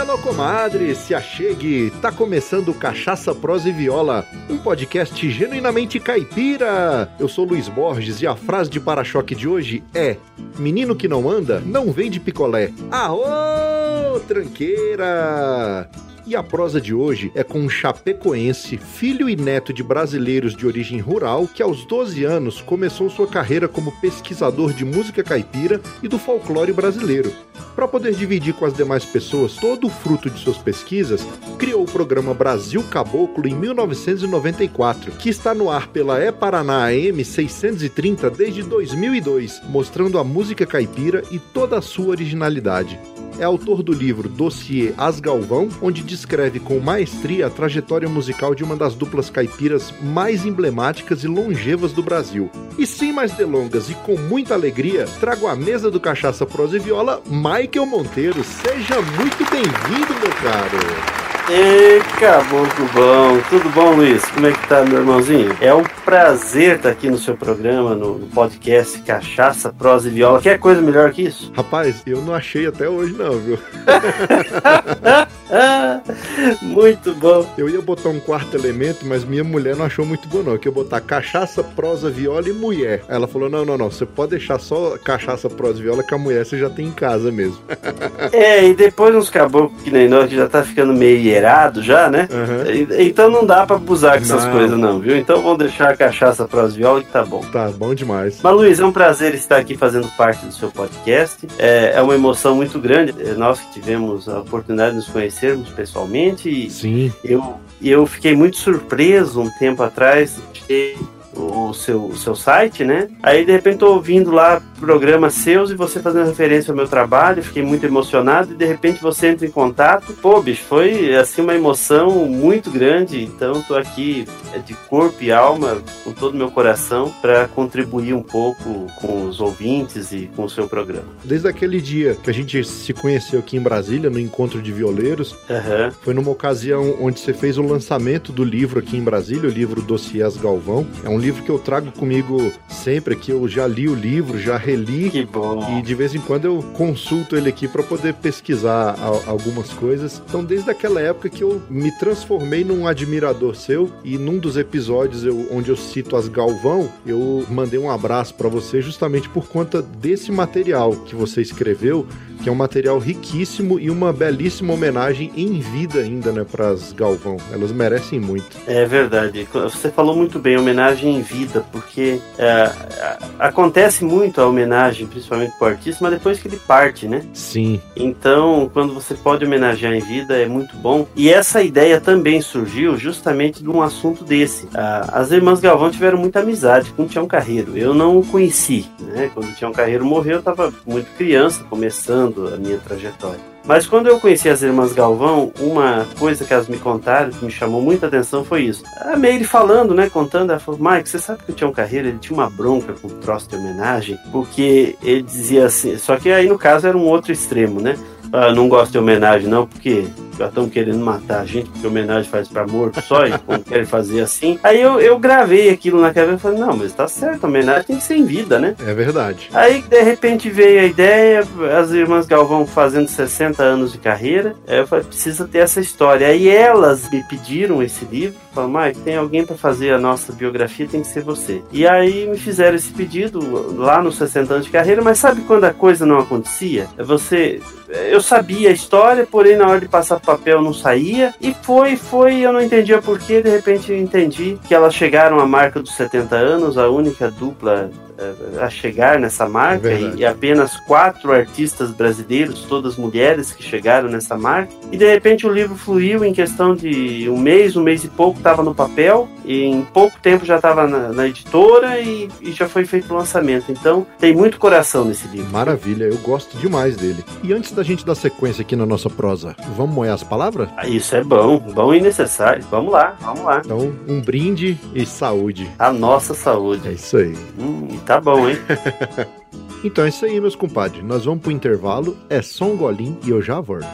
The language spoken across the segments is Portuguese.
alô comadre, se achegue, tá começando Cachaça, Prosa e Viola, um podcast genuinamente caipira. Eu sou Luiz Borges e a frase de para-choque de hoje é: Menino que não anda, não vem de picolé. Aô, tranqueira! E a prosa de hoje é com um chapecoense, filho e neto de brasileiros de origem rural, que aos 12 anos começou sua carreira como pesquisador de música caipira e do folclore brasileiro. Para poder dividir com as demais pessoas todo o fruto de suas pesquisas, criou o programa Brasil Caboclo em 1994, que está no ar pela E Paraná AM 630 desde 2002, mostrando a música caipira e toda a sua originalidade é autor do livro Dossiê As Galvão, onde descreve com maestria a trajetória musical de uma das duplas caipiras mais emblemáticas e longevas do Brasil. E sem mais delongas e com muita alegria, trago à mesa do Cachaça Prosa e Viola, Michael Monteiro. Seja muito bem-vindo, meu caro! Ei, caboclo bom! Tudo bom, Luiz? Como é que tá, meu irmãozinho? É um prazer estar aqui no seu programa, no, podcast Cachaça, Prosa e Viola. Quer coisa melhor que isso? Rapaz, eu não achei até hoje não, viu? muito bom. Eu ia botar um quarto elemento, mas minha mulher não achou muito bom não. Que eu botar cachaça, prosa, viola e mulher. Ela falou: "Não, não, não, você pode deixar só cachaça, prosa e viola que a mulher você já tem em casa mesmo". é, e depois uns caboclos que nem nós que já tá ficando meio já, né? Uhum. Então não dá pra abusar com essas não. coisas, não, viu? Então vamos deixar a cachaça pras violas que tá bom. Tá bom demais. Mas Luiz, é um prazer estar aqui fazendo parte do seu podcast. É, é uma emoção muito grande. É, nós que tivemos a oportunidade de nos conhecermos pessoalmente. Sim. Eu, eu fiquei muito surpreso um tempo atrás de ter o seu, o seu site, né? Aí de repente tô ouvindo lá programas seus e você fazendo referência ao meu trabalho, fiquei muito emocionado e de repente você entra em contato. Pô, bicho, foi assim uma emoção muito grande. Então tô aqui é, de corpo e alma, com todo o meu coração, para contribuir um pouco com os ouvintes e com o seu programa. Desde aquele dia que a gente se conheceu aqui em Brasília, no encontro de violeiros, uhum. foi numa ocasião onde você fez o lançamento do livro aqui em Brasília, o livro Dossiês Galvão. É um livro que eu trago comigo sempre, que eu já li o livro, já reli. Que bom. E de vez em quando eu consulto ele aqui para poder pesquisar algumas coisas. Então, desde aquela época que eu me transformei num admirador seu e num dos episódios eu, onde eu cito as Galvão, eu mandei um abraço para você justamente por conta desse material que você escreveu que é um material riquíssimo e uma belíssima homenagem em vida ainda, né, para as Galvão. Elas merecem muito. É verdade. Você falou muito bem, homenagem em vida, porque é, acontece muito a homenagem, principalmente para o artista, mas depois que ele parte, né? Sim. Então, quando você pode homenagear em vida, é muito bom. E essa ideia também surgiu justamente de um assunto desse. As irmãs Galvão tiveram muita amizade com o Tião Carreiro. Eu não o conheci, né? Quando o Tião Carreiro morreu, eu estava muito criança, começando a minha trajetória. Mas quando eu conheci as irmãs Galvão, uma coisa que elas me contaram que me chamou muita atenção foi isso. A Meire falando, né, contando, ela falou: Mike, você sabe que o Tião Carreira ele tinha uma bronca com o troço de homenagem, porque ele dizia assim, só que aí no caso era um outro extremo, né? Ah, não gosto de homenagem não, porque já estão querendo matar a gente, porque homenagem faz para morto só, e como querem fazer assim. Aí eu, eu gravei aquilo na cabeça e falei, não, mas tá certo, homenagem tem que ser em vida, né? É verdade. Aí de repente veio a ideia, as irmãs Galvão fazendo 60 anos de carreira, eu falei, precisa ter essa história. Aí elas me pediram esse livro, falaram, Mike, tem alguém para fazer a nossa biografia, tem que ser você. E aí me fizeram esse pedido lá nos 60 anos de carreira, mas sabe quando a coisa não acontecia? Você. Eu sabia a história, porém na hora de passar papel não saía. E foi, foi, eu não entendia porquê. De repente eu entendi que elas chegaram à marca dos 70 anos, a única dupla a chegar nessa marca é e, apenas quatro artistas brasileiros, todas mulheres que chegaram nessa marca. E de repente o livro fluiu em questão de um mês, um mês e pouco estava no papel e em pouco tempo já estava na, na, editora e, e, já foi feito o lançamento. Então tem muito coração nesse livro. Maravilha, eu gosto demais dele. E antes da gente dar sequência aqui na nossa prosa, vamos moer as palavras? Ah, isso é bom, bom e necessário. Vamos lá, vamos lá. Então, um brinde e saúde. A nossa saúde. É isso aí. Hum, Tá bom, hein? então é isso aí, meus compadres. Nós vamos pro intervalo. É só um golinho e eu já volto.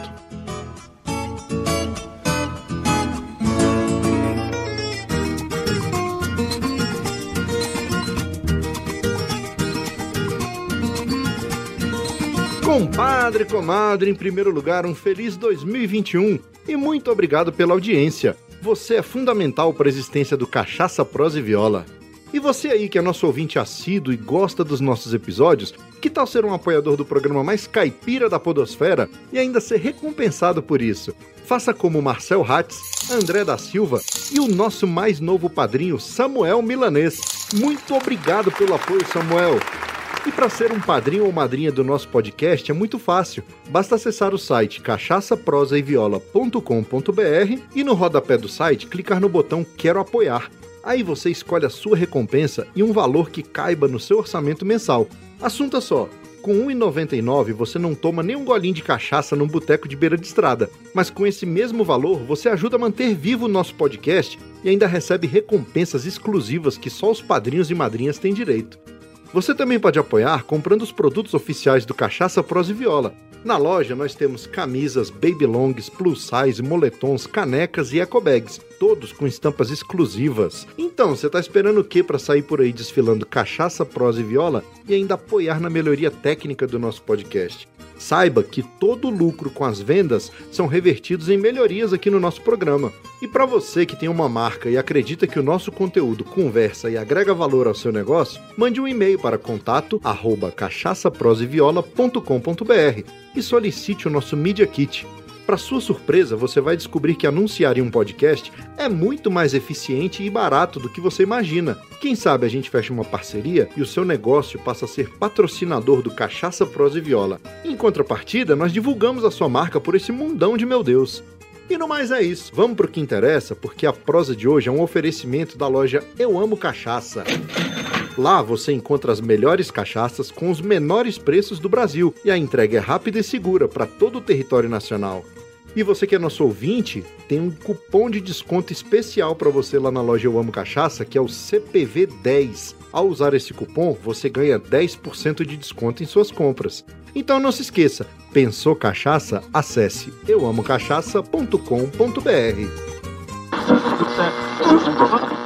Compadre, comadre, em primeiro lugar, um feliz 2021 e muito obrigado pela audiência. Você é fundamental para a existência do Cachaça, Prosa e Viola. E você aí que é nosso ouvinte assíduo e gosta dos nossos episódios, que tal ser um apoiador do programa mais caipira da podosfera e ainda ser recompensado por isso? Faça como Marcel Hatz, André da Silva e o nosso mais novo padrinho Samuel Milanês. Muito obrigado pelo apoio, Samuel. E para ser um padrinho ou madrinha do nosso podcast é muito fácil. Basta acessar o site cachaçaprosaeviola.com.br e no rodapé do site clicar no botão Quero apoiar. Aí você escolhe a sua recompensa e um valor que caiba no seu orçamento mensal. Assunto só, com R$ 1,99 você não toma nem um golinho de cachaça num boteco de beira de estrada, mas com esse mesmo valor você ajuda a manter vivo o nosso podcast e ainda recebe recompensas exclusivas que só os padrinhos e madrinhas têm direito. Você também pode apoiar comprando os produtos oficiais do Cachaça Pros e Viola. Na loja nós temos camisas, babylongs, plus size, moletons, canecas e ecobags, todos com estampas exclusivas. Então, você tá esperando o que para sair por aí desfilando Cachaça Pros e Viola e ainda apoiar na melhoria técnica do nosso podcast? Saiba que todo lucro com as vendas são revertidos em melhorias aqui no nosso programa. E para você que tem uma marca e acredita que o nosso conteúdo conversa e agrega valor ao seu negócio, mande um e-mail para contato@cachaçaproseviola.com.br e solicite o nosso Media Kit. Para sua surpresa, você vai descobrir que anunciar em um podcast é muito mais eficiente e barato do que você imagina. Quem sabe a gente fecha uma parceria e o seu negócio passa a ser patrocinador do Cachaça Prosa e Viola. Em contrapartida, nós divulgamos a sua marca por esse mundão de meu Deus. E no mais é isso. Vamos pro que interessa, porque a prosa de hoje é um oferecimento da loja Eu Amo Cachaça. Lá você encontra as melhores cachaças com os menores preços do Brasil e a entrega é rápida e segura para todo o território nacional. E você que é nosso ouvinte, tem um cupom de desconto especial para você lá na loja Eu Amo Cachaça, que é o CPV10. Ao usar esse cupom, você ganha 10% de desconto em suas compras. Então não se esqueça, pensou cachaça? Acesse euamocachaça.com.br.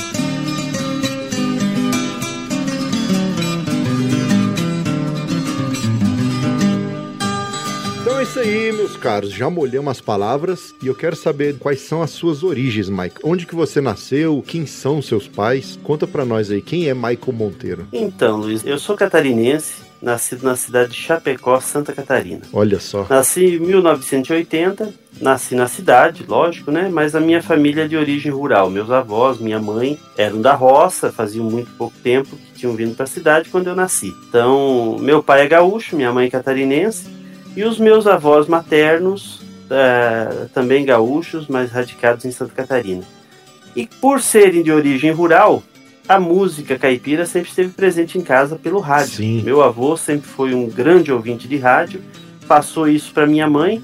Isso aí, meus caros. Já molhei umas palavras e eu quero saber quais são as suas origens, Mike. Onde que você nasceu? Quem são seus pais? Conta pra nós aí, quem é Michael Monteiro? Então, Luiz, eu sou catarinense, nascido na cidade de Chapecó, Santa Catarina. Olha só. Nasci em 1980, nasci na cidade, lógico, né? Mas a minha família é de origem rural. Meus avós, minha mãe eram da roça, faziam muito pouco tempo que tinham vindo para a cidade quando eu nasci. Então, meu pai é gaúcho, minha mãe é catarinense. E os meus avós maternos, uh, também gaúchos, mas radicados em Santa Catarina. E por serem de origem rural, a música caipira sempre esteve presente em casa pelo rádio. Sim. Meu avô sempre foi um grande ouvinte de rádio, passou isso para minha mãe,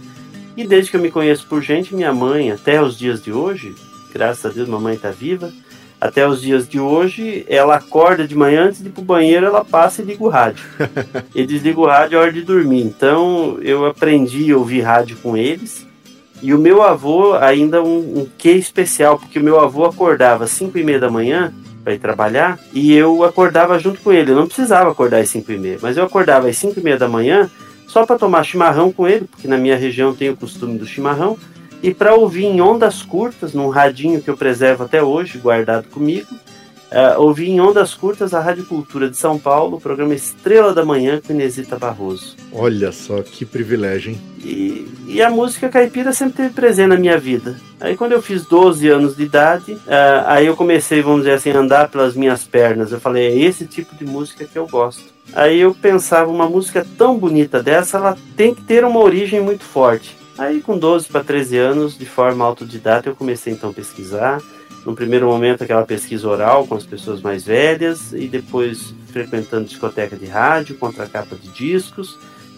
e desde que eu me conheço por gente, minha mãe, até os dias de hoje, graças a Deus, mamãe está viva, até os dias de hoje, ela acorda de manhã, antes de ir pro banheiro, ela passa e liga o rádio. e desliga o rádio a hora de dormir. Então, eu aprendi a ouvir rádio com eles. E o meu avô, ainda um, um quê especial, porque o meu avô acordava às 5 e meia da manhã para ir trabalhar, e eu acordava junto com ele. Eu não precisava acordar às 5 e meia, mas eu acordava às 5 e meia da manhã só para tomar chimarrão com ele, porque na minha região tem o costume do chimarrão e para ouvir em ondas curtas, num radinho que eu preservo até hoje, guardado comigo, uh, ouvir em ondas curtas a Rádio Cultura de São Paulo, o programa Estrela da Manhã com Inesita Barroso. Olha só que privilégio, hein? E, e, a música caipira sempre teve presente na minha vida. Aí quando eu fiz 12 anos de idade, uh, aí eu comecei, vamos dizer assim, a andar pelas minhas pernas. Eu falei, é esse tipo de música que eu gosto. Aí eu pensava, uma música tão bonita dessa, ela tem que ter uma origem muito forte. Aí, com 12 para 13 anos, de forma autodidata, eu comecei então a pesquisar. No primeiro momento, aquela pesquisa oral com as pessoas mais velhas, e depois frequentando discoteca de rádio, contra capa de discos.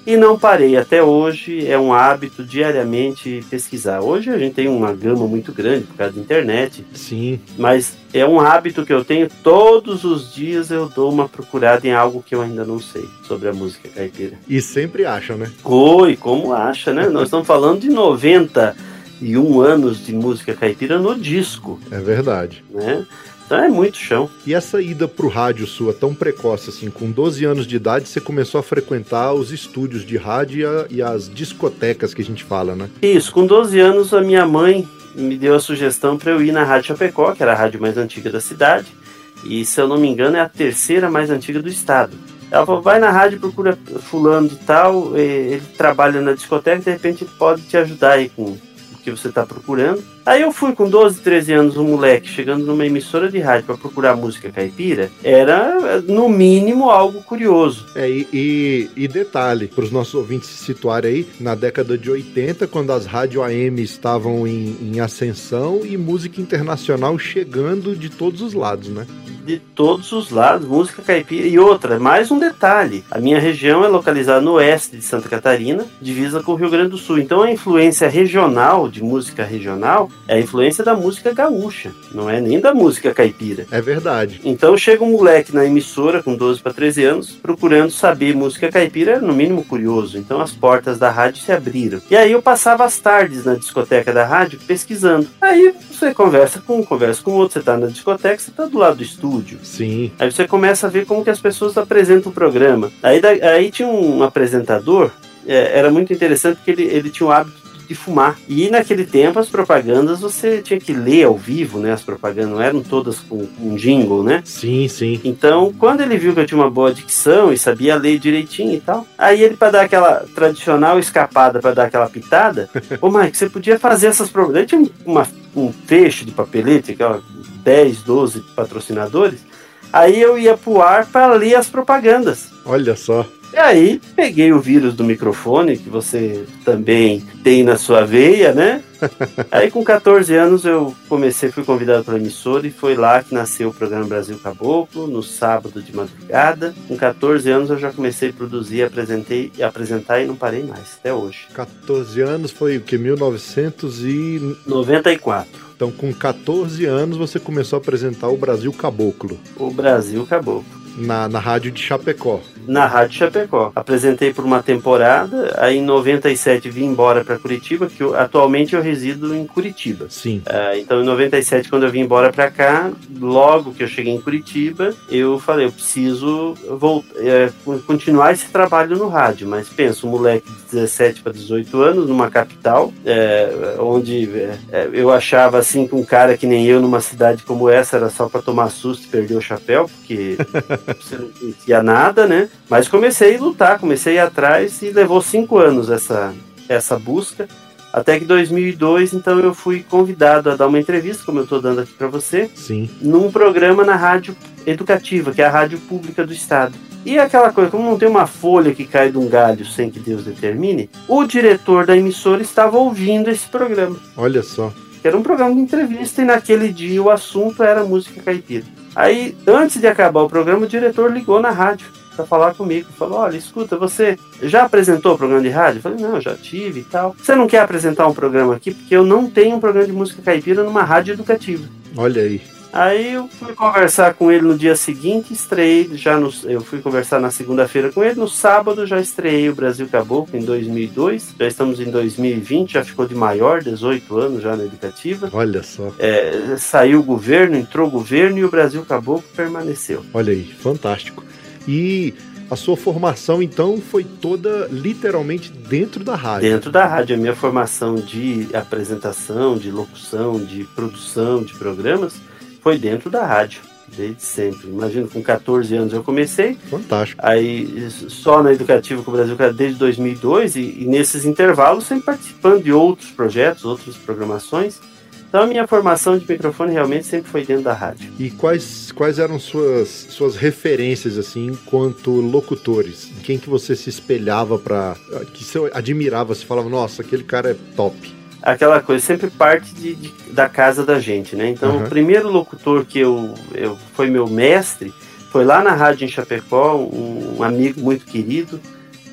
E não parei. Até hoje é um hábito diariamente pesquisar. Hoje a gente tem uma gama muito grande por causa da internet. Sim. Mas é um hábito que eu tenho todos os dias eu dou uma procurada em algo que eu ainda não sei sobre a música caipira. E sempre acham, né? Oi, como acha, né? Nós estamos falando de 91 anos de música caipira no disco. É verdade. Né? Então é muito chão. E essa ida pro rádio sua tão precoce assim, com 12 anos de idade, você começou a frequentar os estúdios de rádio e as discotecas que a gente fala, né? Isso, com 12 anos a minha mãe me deu a sugestão para eu ir na Rádio Chapecó, que era a rádio mais antiga da cidade, e se eu não me engano é a terceira mais antiga do estado. Ela falou, vai na rádio, procura fulano de tal, ele trabalha na discoteca, de repente pode te ajudar aí com que você está procurando. Aí eu fui com 12, 13 anos, um moleque chegando numa emissora de rádio para procurar música caipira, era no mínimo algo curioso. É, e, e, e detalhe, para os nossos ouvintes se situarem aí, na década de 80, quando as rádios AM estavam em, em ascensão e música internacional chegando de todos os lados, né? de todos os lados, música caipira. E outra, mais um detalhe: a minha região é localizada no oeste de Santa Catarina, divisa com o Rio Grande do Sul. Então a influência regional, de música regional, é a influência da música gaúcha, não é nem da música caipira. É verdade. Então chega um moleque na emissora com 12 para 13 anos, procurando saber música caipira, no mínimo curioso. Então as portas da rádio se abriram. E aí eu passava as tardes na discoteca da rádio pesquisando. Aí você conversa com um, conversa com outro, você tá na discoteca, você tá do lado do estúdio. Sim. Aí você começa a ver como que as pessoas apresentam o programa. Aí, aí tinha um apresentador, é, era muito interessante porque ele, ele tinha o hábito de fumar. E naquele tempo as propagandas você tinha que ler ao vivo, né? As propagandas não eram todas com um jingle, né? Sim, sim. Então, quando ele viu que eu tinha uma boa dicção e sabia ler direitinho e tal, aí ele para dar aquela tradicional escapada para dar aquela pitada, ô Mike, você podia fazer essas propagandas. Tinha uma, um fecho de papelete, aquela 10, 12 patrocinadores. Aí eu ia pro ar para ler as propagandas. Olha só. E aí peguei o vírus do microfone, que você também tem na sua veia, né? aí com 14 anos eu comecei, fui convidado para a emissora e foi lá que nasceu o programa Brasil Caboclo, no sábado de madrugada. Com 14 anos eu já comecei a produzir, apresentei e apresentar e não parei mais, até hoje. 14 anos foi o que? 1994. Então, com 14 anos, você começou a apresentar o Brasil Caboclo. O Brasil Caboclo. Na, na rádio de Chapecó na Rádio Chapecó. Apresentei por uma temporada, aí em 97 vim embora para Curitiba, que eu, atualmente eu resido em Curitiba. Sim. Uh, então em 97, quando eu vim embora para cá, logo que eu cheguei em Curitiba, eu falei, eu preciso voltar, é, continuar esse trabalho no rádio. Mas penso, um moleque de 17 para 18 anos, numa capital, é, onde é, eu achava assim que um cara que nem eu numa cidade como essa era só para tomar susto e perder o chapéu, porque você não conhecia nada, né? Mas comecei a lutar, comecei a ir atrás e levou cinco anos essa, essa busca. Até que 2002, então eu fui convidado a dar uma entrevista, como eu estou dando aqui para você, Sim. num programa na rádio educativa, que é a rádio pública do estado. E aquela coisa, como não tem uma folha que cai de um galho sem que Deus determine, o diretor da emissora estava ouvindo esse programa. Olha só. Era um programa de entrevista e naquele dia o assunto era música caipira. Aí, antes de acabar o programa, o diretor ligou na rádio para falar comigo. Falou: Olha, escuta, você já apresentou o programa de rádio? Eu falei: Não, já tive e tal. Você não quer apresentar um programa aqui? Porque eu não tenho um programa de música caipira numa rádio educativa. Olha aí. Aí eu fui conversar com ele no dia seguinte, estreiei já no, eu fui conversar na segunda-feira com ele, no sábado já estreiei o Brasil Caboclo em 2002, já estamos em 2020, já ficou de maior, 18 anos já na educativa. Olha só. É, saiu o governo, entrou o governo e o Brasil Caboclo permaneceu. Olha aí, fantástico. E a sua formação, então, foi toda literalmente dentro da rádio. Dentro da rádio. A minha formação de apresentação, de locução, de produção de programas foi dentro da rádio. Desde sempre. Imagino, com 14 anos eu comecei. Fantástico. Aí, só na Educativa com o Brasil desde 2002, e, e nesses intervalos, sempre participando de outros projetos, outras programações. Então a minha formação de microfone realmente sempre foi dentro da rádio. E quais, quais eram suas, suas referências assim enquanto locutores? Quem que você se espelhava para que você admirava, você falava, nossa, aquele cara é top. Aquela coisa, sempre parte de, de da casa da gente, né? Então uhum. o primeiro locutor que eu, eu foi meu mestre foi lá na rádio em Chapecó, um, um amigo muito querido,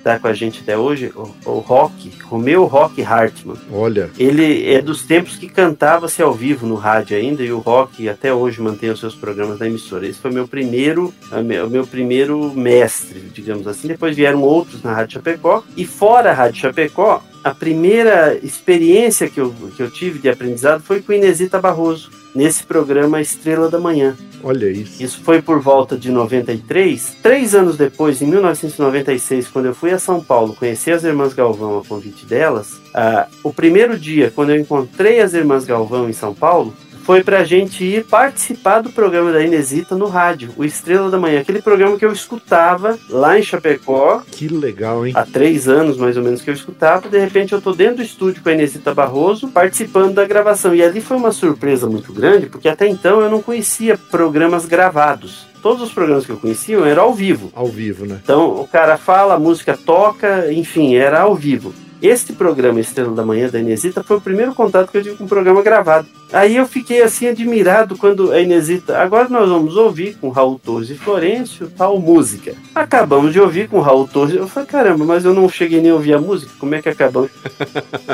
está com a gente até hoje, o, o Rock, Romeu Rock Hartman. Olha. Ele é dos tempos que cantava-se ao vivo no rádio ainda, e o Rock até hoje mantém os seus programas na emissora. Esse foi meu primeiro, o meu primeiro mestre, digamos assim. Depois vieram outros na Rádio Chapecó, e fora a Rádio Chapecó, a primeira experiência que eu, que eu tive de aprendizado foi com Inesita Barroso, nesse programa Estrela da Manhã. Olha isso. Isso foi por volta de 93. Três anos depois, em 1996, quando eu fui a São Paulo conhecer as Irmãs Galvão a convite delas, uh, o primeiro dia, quando eu encontrei as Irmãs Galvão em São Paulo, foi pra gente ir participar do programa da Inesita no rádio, o Estrela da Manhã, aquele programa que eu escutava lá em Chapecó. Que legal, hein? Há três anos, mais ou menos, que eu escutava. De repente, eu tô dentro do estúdio com a Inesita Barroso, participando da gravação. E ali foi uma surpresa muito grande, porque até então eu não conhecia programas gravados todos os programas que eu conhecia eram ao vivo. Ao vivo, né? Então o cara fala, a música toca, enfim, era ao vivo. Este programa Estrela da Manhã da Inesita foi o primeiro contato que eu tive com um programa gravado. Aí eu fiquei assim admirado quando a Inesita. Agora nós vamos ouvir com Raul Torres e Florencio tal música. Acabamos de ouvir com Raul Torres. Eu falei, caramba, mas eu não cheguei nem a ouvir a música. Como é que acabamos?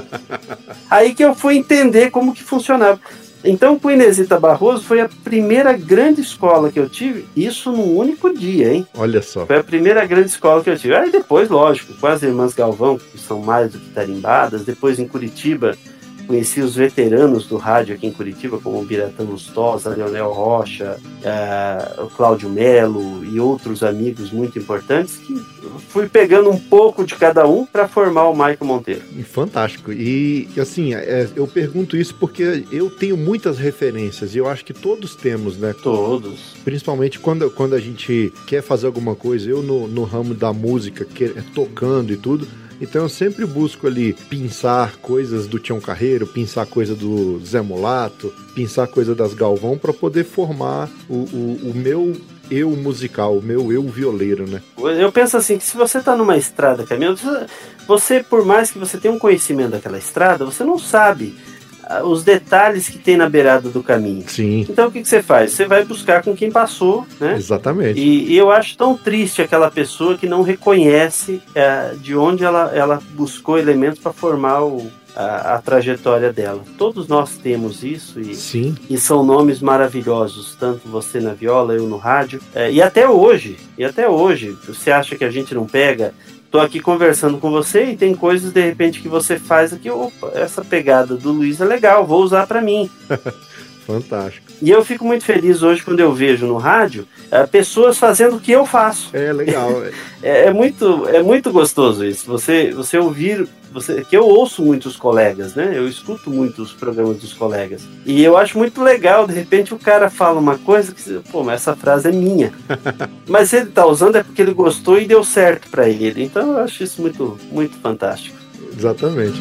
Aí que eu fui entender como que funcionava. Então, com Inesita Barroso foi a primeira grande escola que eu tive, isso num único dia, hein? Olha só. Foi a primeira grande escola que eu tive. Aí depois, lógico, com as irmãs Galvão, que são mais do que tarimbadas, depois em Curitiba, Conheci os veteranos do rádio aqui em Curitiba, como o Biratã Lustosa, Leonel Rocha, uh, o Cláudio Melo e outros amigos muito importantes que fui pegando um pouco de cada um para formar o Michael Monteiro. Fantástico. E assim, é, eu pergunto isso porque eu tenho muitas referências e eu acho que todos temos, né? Todos. Principalmente quando, quando a gente quer fazer alguma coisa, eu no, no ramo da música, que é tocando e tudo então eu sempre busco ali pensar coisas do Tião Carreiro, pensar coisa do Zé Mulato, pensar coisa das Galvão para poder formar o, o, o meu eu musical, o meu eu violeiro, né? Eu penso assim, que se você tá numa estrada caminhando, você, por mais que você tenha um conhecimento daquela estrada, você não sabe os detalhes que tem na beirada do caminho. Sim. Então o que, que você faz? Você vai buscar com quem passou, né? Exatamente. E, e eu acho tão triste aquela pessoa que não reconhece é, de onde ela, ela buscou elementos para formar o, a, a, trajetória dela. Todos nós temos isso e, Sim. e são nomes maravilhosos, tanto você na viola, eu no rádio. É, e até hoje, e até hoje, você acha que a gente não pega tô aqui conversando com você e tem coisas de repente que você faz aqui, opa, essa pegada do Luiz é legal, vou usar para mim. Fantástico. E eu fico muito feliz hoje quando eu vejo no rádio uh, pessoas fazendo o que eu faço. É legal. é, é, muito, é muito gostoso isso. Você, você ouvir, você, que eu ouço muitos colegas, né? Eu escuto muitos programas dos colegas. E eu acho muito legal, de repente o cara fala uma coisa que, pô, mas essa frase é minha. mas ele tá usando é porque ele gostou e deu certo para ele. Então eu acho isso muito, muito fantástico. Exatamente.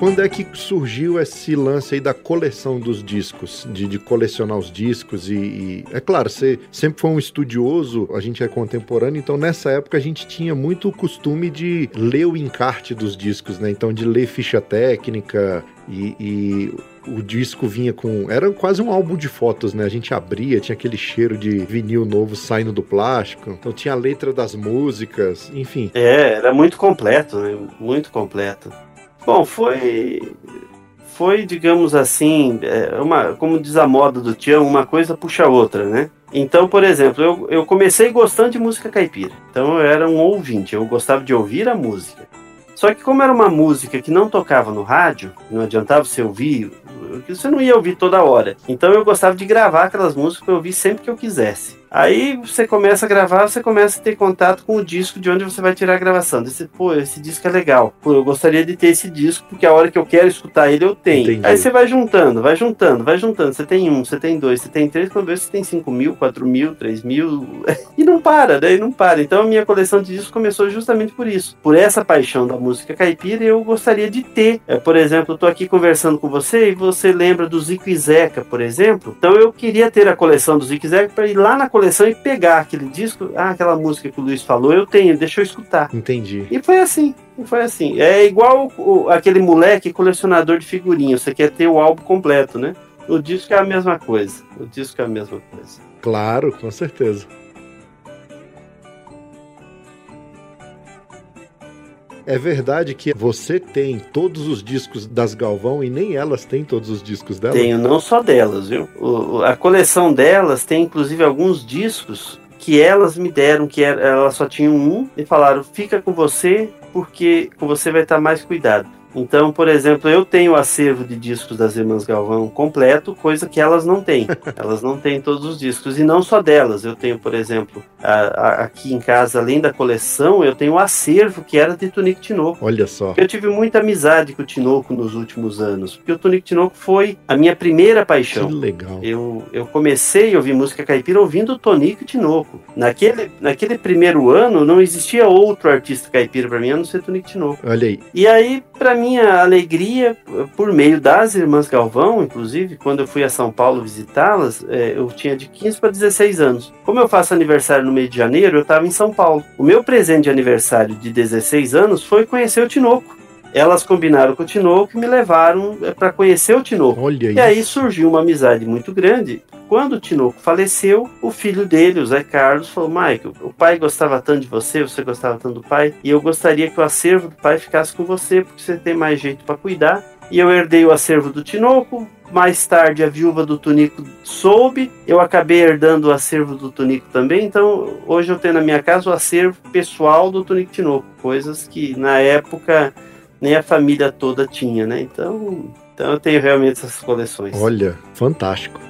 Quando é que surgiu esse lance aí da coleção dos discos, de, de colecionar os discos e, e, é claro, você sempre foi um estudioso, a gente é contemporâneo, então nessa época a gente tinha muito o costume de ler o encarte dos discos, né? Então de ler ficha técnica e, e o disco vinha com. Era quase um álbum de fotos, né? A gente abria, tinha aquele cheiro de vinil novo saindo do plástico. Então tinha a letra das músicas, enfim. É, era muito completo, né? Muito completo. Bom, foi. Foi, digamos assim, é, uma, como diz a moda do Tião, uma coisa puxa a outra, né? Então, por exemplo, eu, eu comecei gostando de música caipira. Então eu era um ouvinte, eu gostava de ouvir a música. Só que como era uma música que não tocava no rádio, não adiantava você ouvir, você não ia ouvir toda hora. Então eu gostava de gravar aquelas músicas que eu ouvir sempre que eu quisesse. Aí você começa a gravar, você começa a ter contato com o disco de onde você vai tirar a gravação. Você, pô, esse disco é legal. Pô, eu gostaria de ter esse disco, porque a hora que eu quero escutar ele, eu tenho. Entendi. Aí você vai juntando, vai juntando, vai juntando. Você tem um, você tem dois, você tem três, quando vê você tem cinco mil, quatro mil, três mil. e não para, daí né? não para. Então a minha coleção de discos começou justamente por isso. Por essa paixão da música caipira, eu gostaria de ter. É, por exemplo, eu tô aqui conversando com você e você lembra do Zico e Zeca, por exemplo. Então eu queria ter a coleção do Zico e Zeca para ir lá na coleção e pegar aquele disco. Ah, aquela música que o Luiz falou, eu tenho, deixa eu escutar. Entendi. E foi assim. Foi assim. É igual o, aquele moleque colecionador de figurinhas. Você quer ter o álbum completo, né? O disco é a mesma coisa. O disco é a mesma coisa. Claro, com certeza. É verdade que você tem todos os discos das Galvão e nem elas têm todos os discos delas? Tenho, não só delas, viu? O, a coleção delas tem inclusive alguns discos que elas me deram, que elas só tinham um, e falaram: fica com você, porque com você vai estar mais cuidado. Então, por exemplo, eu tenho o acervo de discos das Irmãs Galvão completo, coisa que elas não têm. elas não têm todos os discos. E não só delas. Eu tenho, por exemplo, a, a, aqui em casa, além da coleção, eu tenho o acervo que era de Tunico Tinoco. Olha só. Eu tive muita amizade com o Tinoco nos últimos anos. Porque o Tunico Tinoco foi a minha primeira paixão. Que legal. Eu, eu comecei a ouvir música caipira ouvindo o Tonico Tinoco. Naquele, naquele primeiro ano, não existia outro artista caipira para mim, a não ser Tonico Tinoco. Olha aí. E aí, para minha alegria, por meio das Irmãs Galvão, inclusive, quando eu fui a São Paulo visitá-las, é, eu tinha de 15 para 16 anos. Como eu faço aniversário no mês de janeiro, eu estava em São Paulo. O meu presente de aniversário de 16 anos foi conhecer o Tinoco elas combinaram com o Tinoco e me levaram é, para conhecer o Tinoco. Olha e isso. aí surgiu uma amizade muito grande. Quando o Tinoco faleceu, o filho dele, o Zé Carlos, falou: Michael, o pai gostava tanto de você, você gostava tanto do pai, e eu gostaria que o acervo do pai ficasse com você, porque você tem mais jeito para cuidar. E eu herdei o acervo do Tinoco. Mais tarde, a viúva do Tunico soube. Eu acabei herdando o acervo do Tunico também. Então, hoje eu tenho na minha casa o acervo pessoal do Tunico Tinoco. Coisas que na época nem a família toda tinha, né? Então, então eu tenho realmente essas coleções. Olha, fantástico.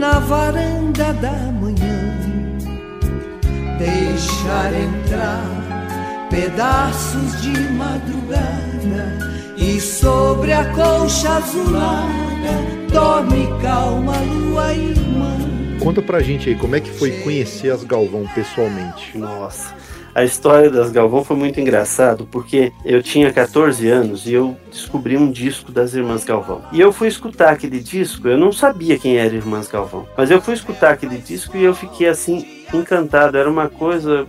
na varanda da manhã, deixar entrar pedaços de madrugada e sobre a colcha azulada dorme calma lua irmã. Conta pra gente aí como é que foi conhecer as Galvão pessoalmente. Nossa. A história das Galvão foi muito engraçado porque eu tinha 14 anos e eu descobri um disco das Irmãs Galvão. E eu fui escutar aquele disco, eu não sabia quem era Irmãs Galvão, mas eu fui escutar aquele disco e eu fiquei assim encantado. Era uma coisa,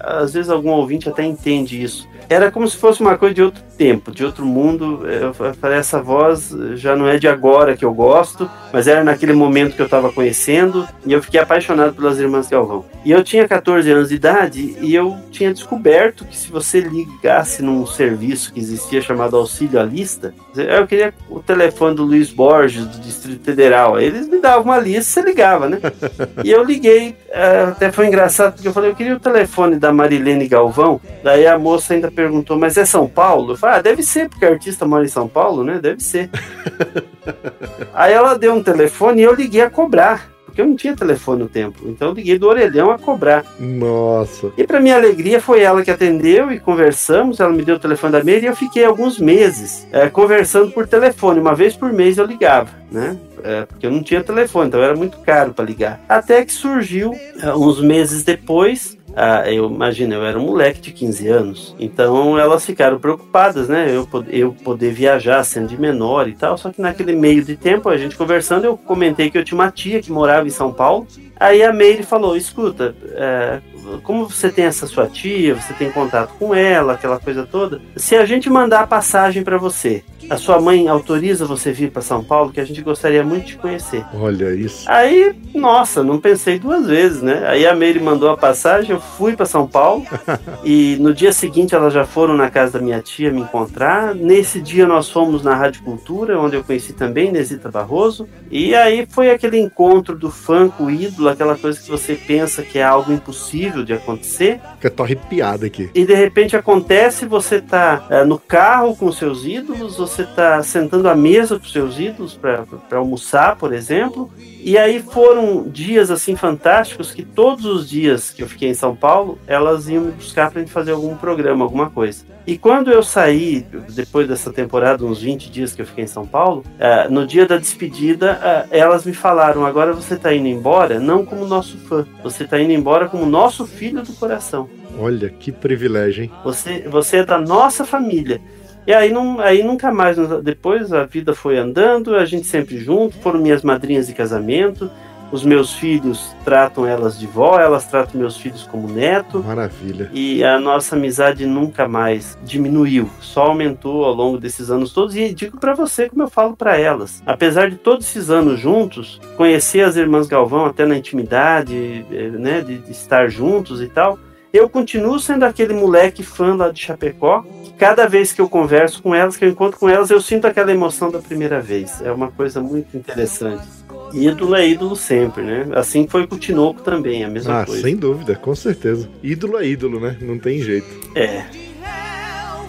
às vezes algum ouvinte até entende isso era como se fosse uma coisa de outro tempo, de outro mundo. Eu falei, essa voz já não é de agora que eu gosto, mas era naquele momento que eu estava conhecendo e eu fiquei apaixonado pelas Irmãs Galvão. E eu tinha 14 anos de idade e eu tinha descoberto que se você ligasse num serviço que existia chamado Auxílio à Lista, eu queria o telefone do Luiz Borges, do Distrito Federal. Eles me davam uma lista e você ligava, né? E eu liguei, é, até foi engraçado porque eu falei, eu queria o telefone da Marilene Galvão. Daí a moça ainda perguntou, mas é São Paulo? Eu falei, ah, deve ser, porque a artista mora em São Paulo, né? Deve ser. Aí ela deu um telefone e eu liguei a cobrar porque eu não tinha telefone no tempo. Então eu liguei do orelhão a cobrar. Nossa. E para minha alegria foi ela que atendeu e conversamos. Ela me deu o telefone da mesa e eu fiquei alguns meses é, conversando por telefone. Uma vez por mês eu ligava, né? É, porque eu não tinha telefone, então era muito caro para ligar. Até que surgiu, é, uns meses depois, Ah, eu imagino, eu era um moleque de 15 anos. Então elas ficaram preocupadas, né? Eu, eu poder viajar sendo de menor e tal. Só que naquele meio de tempo, a gente conversando, eu comentei que eu tinha uma tia que morava em São Paulo. Aí a Meire falou: escuta, é, como você tem essa sua tia, você tem contato com ela, aquela coisa toda, se a gente mandar a passagem para você, a sua mãe autoriza você vir para São Paulo, que a gente gostaria muito de conhecer. Olha isso. Aí, nossa, não pensei duas vezes, né? Aí a Meire mandou a passagem, eu fui para São Paulo e no dia seguinte elas já foram na casa da minha tia me encontrar. Nesse dia nós fomos na Rádio Cultura, onde eu conheci também Nesita Barroso. E aí foi aquele encontro do fã com o ídolo, aquela coisa que você pensa que é algo impossível de acontecer. Eu tô arrepiado aqui. E de repente acontece, você tá é, no carro com seus ídolos, você tá sentando à mesa com seus ídolos para almoçar, por exemplo. E aí foram dias assim fantásticos que todos os dias que eu fiquei em São Paulo, elas iam me buscar para gente fazer algum programa, alguma coisa. E quando eu saí, depois dessa temporada, uns 20 dias que eu fiquei em São Paulo, uh, no dia da despedida, uh, elas me falaram: agora você está indo embora, não como nosso fã, você está indo embora como nosso filho do coração. Olha que privilégio, hein? Você, você é da nossa família. E aí, não, aí nunca mais, depois a vida foi andando, a gente sempre junto, foram minhas madrinhas de casamento, os meus filhos tratam elas de vó, elas tratam meus filhos como neto. Maravilha. E a nossa amizade nunca mais diminuiu, só aumentou ao longo desses anos todos. E digo para você como eu falo para elas. Apesar de todos esses anos juntos, conhecer as irmãs Galvão até na intimidade, eh, né, de, de estar juntos e tal, eu continuo sendo aquele moleque fã lá de Chapecó cada vez que eu converso com elas, que eu encontro com elas, eu sinto aquela emoção da primeira vez. É uma coisa muito interessante. Ídolo é ídolo sempre, né? Assim foi com o Tinoco também, a mesma ah, coisa. sem dúvida, com certeza. Ídolo é ídolo, né? Não tem jeito. É.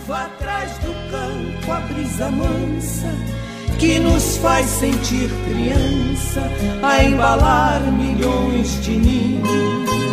atrás do campo a brisa mansa que nos faz sentir criança a embalar milhões de ninhos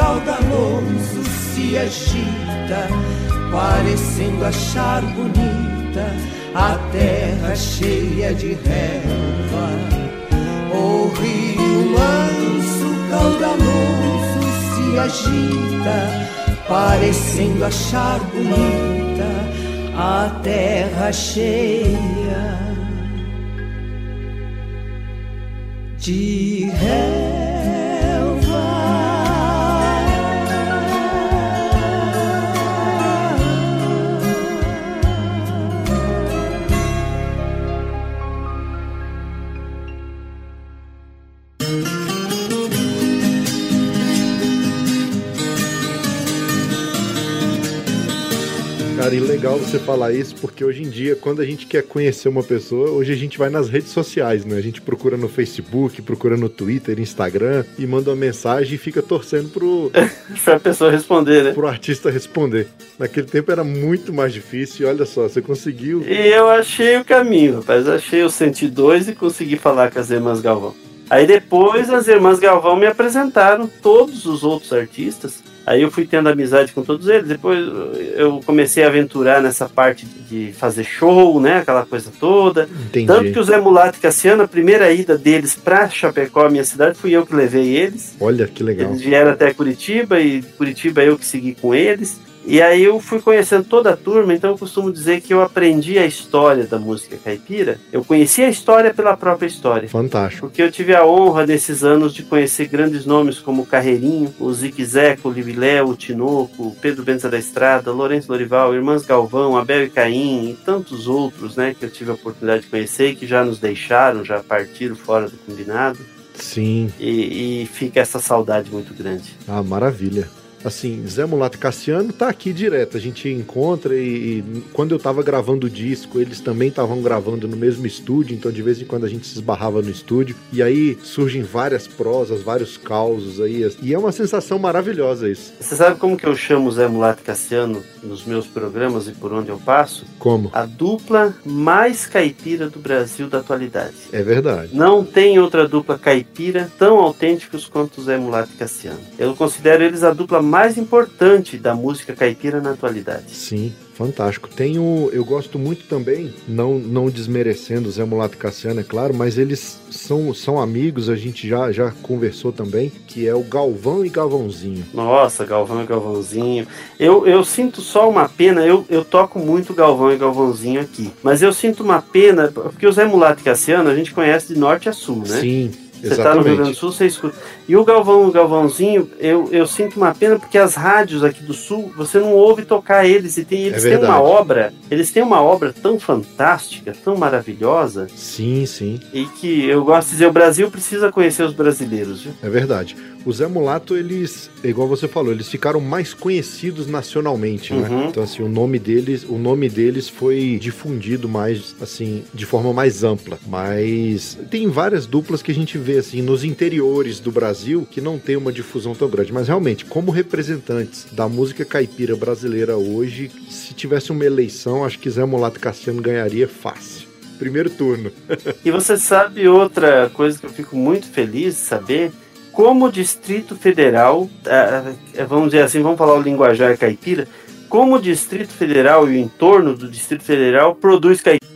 caudaloso se agita, parecendo achar bonita a terra cheia de relva. O rio manso, caudaloso se agita, parecendo achar bonita a terra cheia de relva. Cara, e legal você falar isso, porque hoje em dia, quando a gente quer conhecer uma pessoa, hoje a gente vai nas redes sociais, né? A gente procura no Facebook, procura no Twitter, Instagram e manda uma mensagem e fica torcendo pro. pra pessoa responder, né? Pro artista responder. Naquele tempo era muito mais difícil e olha só, você conseguiu. E eu achei o caminho, rapaz. Achei o 102 e consegui falar com as irmãs Galvão. Aí depois as irmãs Galvão me apresentaram todos os outros artistas Aí eu fui tendo amizade com todos eles. Depois eu comecei a aventurar nessa parte de fazer show, né? Aquela coisa toda. Entendi. Tanto que o Zé Mulato e Cassiano, a primeira ida deles pra Chapecó, minha cidade, fui eu que levei eles. Olha que legal. Eles vieram até Curitiba e Curitiba eu que segui com eles. E aí eu fui conhecendo toda a turma, então eu costumo dizer que eu aprendi a história da música caipira. Eu conheci a história pela própria história. Fantástico. Porque eu tive a honra desses anos de conhecer grandes nomes como Carreirinho, o Zique Zeco, o Livilé, o Tinoco, Pedro Benza da Estrada, Lourenço Lorival, Irmãs Galvão, Abel e Caim e tantos outros, né, que eu tive a oportunidade de conhecer e que já nos deixaram, já partiram fora do combinado. Sim. E, e fica essa saudade muito grande. Ah, maravilha. Assim, Zé Mulato Cassiano tá aqui direto. A gente encontra e, e quando eu tava gravando o disco, eles também estavam gravando no mesmo estúdio, então de vez em quando a gente se esbarrava no estúdio. E aí surgem várias prosas, vários causos aí. E é uma sensação maravilhosa isso. Você sabe como que eu chamo Zé Mulato Cassiano nos meus programas e por onde eu passo? Como? A dupla mais caipira do Brasil da atualidade. É verdade. Não tem outra dupla caipira tão autênticos quanto Zé Mulato e Cassiano. Eu considero eles a dupla mais importante da música caipira na atualidade. Sim. Fantástico. Tenho, eu gosto muito também, não, não desmerecendo Zé Mulato e Cassiano, é claro, mas eles são, são amigos, a gente já, já conversou também, que é o Galvão e Galvãozinho. Nossa, Galvão e Galvãozinho. Eu, eu sinto só uma pena, eu, eu toco muito Galvão e Galvãozinho aqui, mas eu sinto uma pena, porque o Zé Mulato e Cassiano a gente conhece de norte a sul, né? Sim. Você está no Rio Grande do Sul, você escuta. E o Galvão, o Galvãozinho, eu, eu sinto uma pena porque as rádios aqui do Sul, você não ouve tocar eles. E tem, eles É têm uma obra, eles têm uma obra tão fantástica, tão maravilhosa, Sim, sim, e que eu gosto de dizer, o Brasil precisa conhecer os brasileiros, viu? é verdade. O Zé Mulato, eles, igual você falou, eles ficaram mais conhecidos nacionalmente, né? Uhum. Então, assim, o nome deles, o nome deles foi difundido mais, assim, de forma mais ampla. Mas tem várias duplas que a gente vê, assim, nos interiores do Brasil que não tem uma difusão tão grande. Mas realmente, como representantes da música caipira brasileira hoje, se tivesse uma eleição, acho que Zé Mulato e Cassiano ganharia fácil. Primeiro turno. E você sabe outra coisa que eu fico muito feliz de saber? Como o Distrito Federal, ah, vamos dizer assim, vamos falar o linguajar caipira, como o Distrito Federal e o entorno do Distrito Federal produz caipira.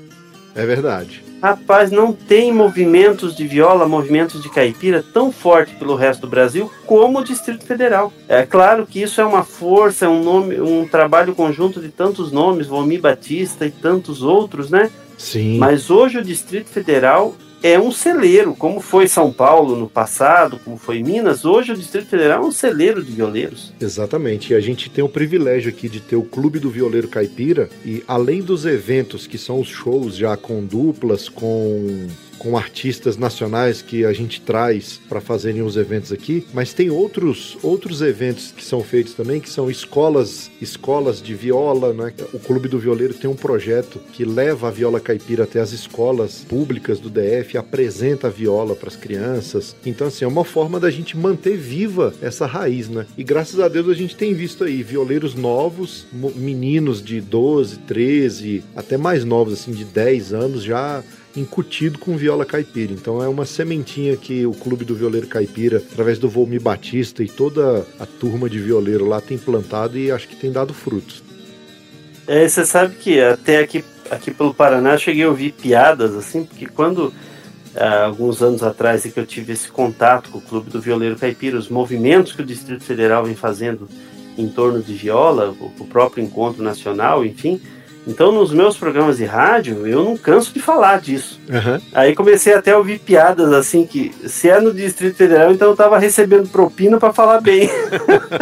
É verdade. Rapaz, não tem movimentos de viola, movimentos de caipira tão forte pelo resto do Brasil como o Distrito Federal. É claro que isso é uma força, é um nome, um trabalho conjunto de tantos nomes, Valmir Batista e tantos outros, né? Sim. Mas hoje o Distrito Federal é um celeiro, como foi São Paulo no passado, como foi Minas. Hoje o Distrito Federal é um celeiro de violeiros. Exatamente. E a gente tem o privilégio aqui de ter o Clube do Violeiro Caipira e além dos eventos que são os shows já com duplas, com com artistas nacionais que a gente traz para fazerem os eventos aqui, mas tem outros outros eventos que são feitos também, que são escolas, escolas de viola, né? O Clube do Violeiro tem um projeto que leva a viola caipira até as escolas públicas do DF, apresenta a viola para as crianças. Então assim, é uma forma da gente manter viva essa raiz, né? E graças a Deus a gente tem visto aí violeiros novos, meninos de 12, 13, até mais novos assim de 10 anos já incutido com viola caipira. Então é uma sementinha que o Clube do Violeiro Caipira, através do Volmi Batista e toda a turma de violeiro lá tem plantado e acho que tem dado frutos. É, você sabe que até aqui, aqui pelo Paraná eu cheguei a ouvir piadas assim, porque quando há alguns anos atrás é que eu tive esse contato com o Clube do Violeiro Caipira, os movimentos que o Distrito Federal vem fazendo em torno de viola, o próprio encontro nacional, enfim. Então, nos meus programas de rádio, eu não canso de falar disso. Aham. Aí comecei até a ouvir piadas assim que se é no Distrito Federal, então eu tava recebendo propina para falar bem.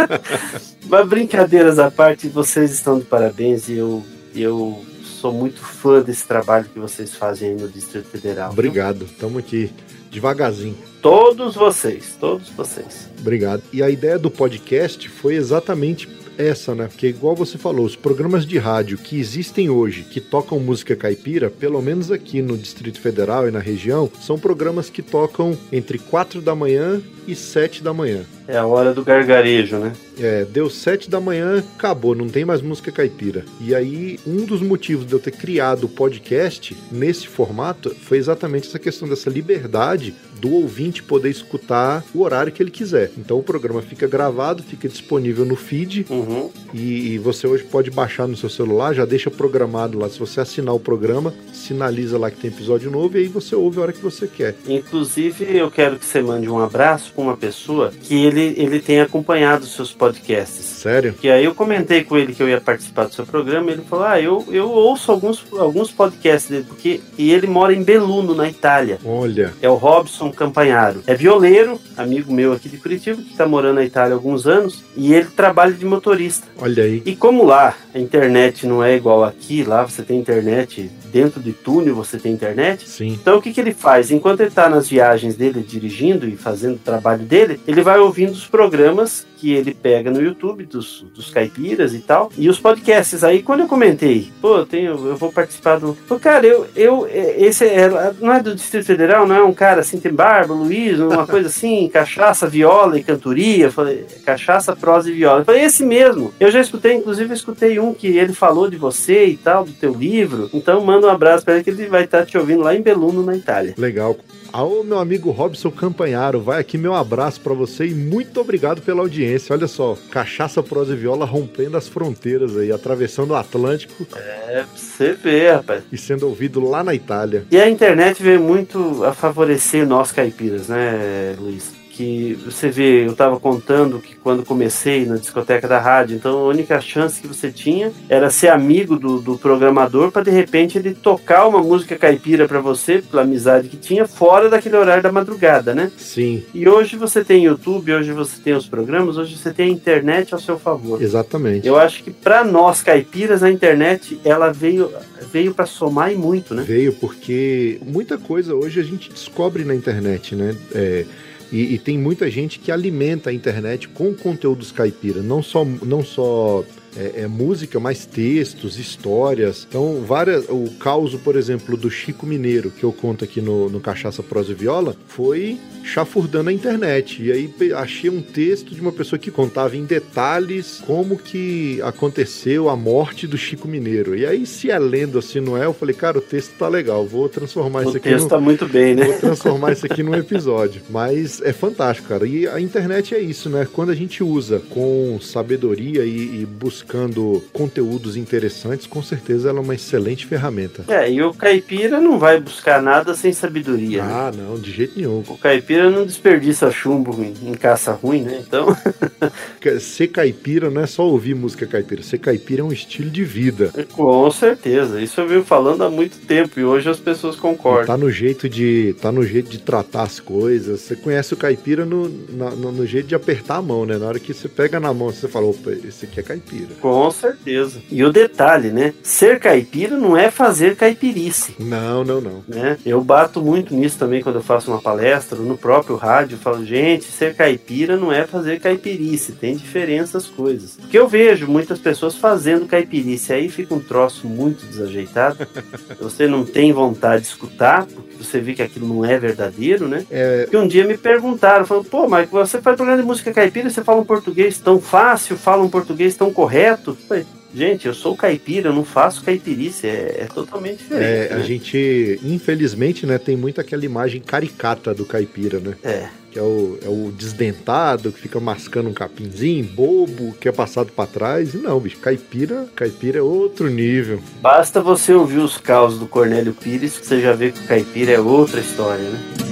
Mas brincadeiras à parte, vocês estão de parabéns e eu, eu sou muito fã desse trabalho que vocês fazem aí no Distrito Federal. Obrigado. Estamos aqui devagarzinho. Todos vocês, todos vocês. Obrigado. E a ideia do podcast foi exatamente essa, né? Porque, igual você falou, os programas de rádio que existem hoje, que tocam música caipira, pelo menos aqui no Distrito Federal e na região, são programas que tocam entre 4 da manhã e 7 da manhã. É a hora do gargarejo, né? É, deu 7 da manhã, acabou, não tem mais música caipira. E aí, um dos motivos de eu ter criado o podcast nesse formato foi exatamente essa questão dessa liberdade do ouvinte poder escutar o horário que ele quiser. Então o programa fica gravado, fica disponível no feed Uhum. e, e você hoje pode baixar no seu celular, já deixa programado lá. Se você assinar o programa, sinaliza lá que tem episódio novo e aí você ouve a hora que você quer. Inclusive, eu quero que você mande um abraço para uma pessoa que ele, ele tem acompanhado os seus podcasts. Sério? Que aí eu comentei com ele que eu ia participar do seu programa, ele falou: "Ah, eu, eu ouço alguns, alguns podcasts dele, porque e ele mora em Belluno, na Itália. Olha, É o Robson Campanharo. É violeiro, amigo meu aqui de Curitiba, que está morando na Itália há alguns anos, e ele trabalha de motorista. olha aí. E como lá a internet não é igual aqui, lá você tem internet dentro de túnel, você tem internet. Sim. Então o que, que ele faz? Enquanto ele está nas viagens dele, dirigindo e fazendo o trabalho dele, ele vai ouvindo ouvindo os programas que ele pega no YouTube dos, dos caipiras e tal, e os podcasts. Aí quando eu comentei, pô, eu, tenho, eu vou participar do. Pô, cara, eu, eu esse é, não é do Distrito Federal, não é um cara assim, tem barba, Luiz, uma coisa assim, cachaça, viola e cantoria. Eu falei, cachaça, prosa e viola. Eu falei, esse mesmo. Eu já escutei, inclusive, eu escutei um que ele falou de você e tal, do teu livro. Então manda um abraço para ele que ele vai estar te ouvindo lá em Beluno, na Itália. Legal. Ao meu amigo Robson Campanharo, vai aqui meu abraço para você e muito obrigado pela audiência. Olha só, cachaça, prosa e viola rompendo as fronteiras aí, atravessando o Atlântico. É, pra você ver, rapaz. E sendo ouvido lá na Itália. E a internet veio muito a favorecer nós caipiras, né, Luiz? Que você vê, eu estava contando que quando comecei na discoteca da rádio, então a única chance que você tinha era ser amigo do, do programador para de repente ele tocar uma música caipira para você, pela amizade que tinha, fora daquele horário da madrugada, né? Sim. E hoje você tem YouTube, hoje você tem os programas, hoje você tem a internet ao seu favor. Exatamente. Eu acho que para nós caipiras a internet ela veio veio para somar e muito, né? Veio porque muita coisa hoje a gente descobre na internet, né? É, e, e, tem muita gente que alimenta a internet com conteúdos caipira, não só, não só é, é, música, mas textos, histórias. Então, várias. O caos, por exemplo, do Chico Mineiro, que eu conto aqui no, no Cachaça Prosa e Viola, foi chafurdando a internet. E aí achei um texto de uma pessoa que contava em detalhes como que aconteceu a morte do Chico Mineiro. E aí, se é lendo assim, não é? Eu falei, cara, o texto tá legal, vou transformar o isso aqui. O texto no... tá muito bem, né? Vou transformar isso aqui num episódio. Mas é fantástico, cara. E a internet é isso, né? Quando a gente usa com sabedoria e, e buscando conteúdos interessantes, com certeza ela é uma excelente ferramenta. É, e o caipira não vai buscar nada sem sabedoria. Né? Ah, né? não, de jeito nenhum. O caipira não desperdiça chumbo em, em caça ruim, né? Então. ser caipira não é só ouvir música caipira. Ser caipira é um estilo de vida. Com certeza. Isso eu venho falando há muito tempo e hoje as pessoas concordam. Tá no jeito de, tá no jeito de tratar as coisas. Você conhece o caipira no, no, no jeito de apertar a mão, né? Na hora que você pega na mão, você fala, opa, esse aqui é caipira. Com certeza. E o detalhe, né? Ser caipira não é fazer caipirice. Não, não, não. Né? Eu bato muito nisso também quando eu faço uma palestra no próprio rádio, falo, gente, ser caipira não é fazer caipirice, tem diferença as coisas. Porque eu vejo muitas pessoas fazendo caipirice, aí fica um troço muito desajeitado, você não tem vontade de escutar, porque você vê que aquilo não é verdadeiro, né? É... Que um dia me perguntaram, falaram, pô, mas você faz programa de música caipira, você fala um português tão fácil, fala um português tão correto? Falei, Gente, eu sou caipira, eu não faço caipirice, é, é totalmente diferente. É, né? a gente, infelizmente, né, tem muito aquela imagem caricata do caipira, né? É. Que é o, é o desdentado, que fica mascando um capinzinho, bobo, que é passado para trás. E não, bicho, caipira, caipira é outro nível. Basta você ouvir os caos do Cornélio Pires que você já vê que o caipira é outra história, né?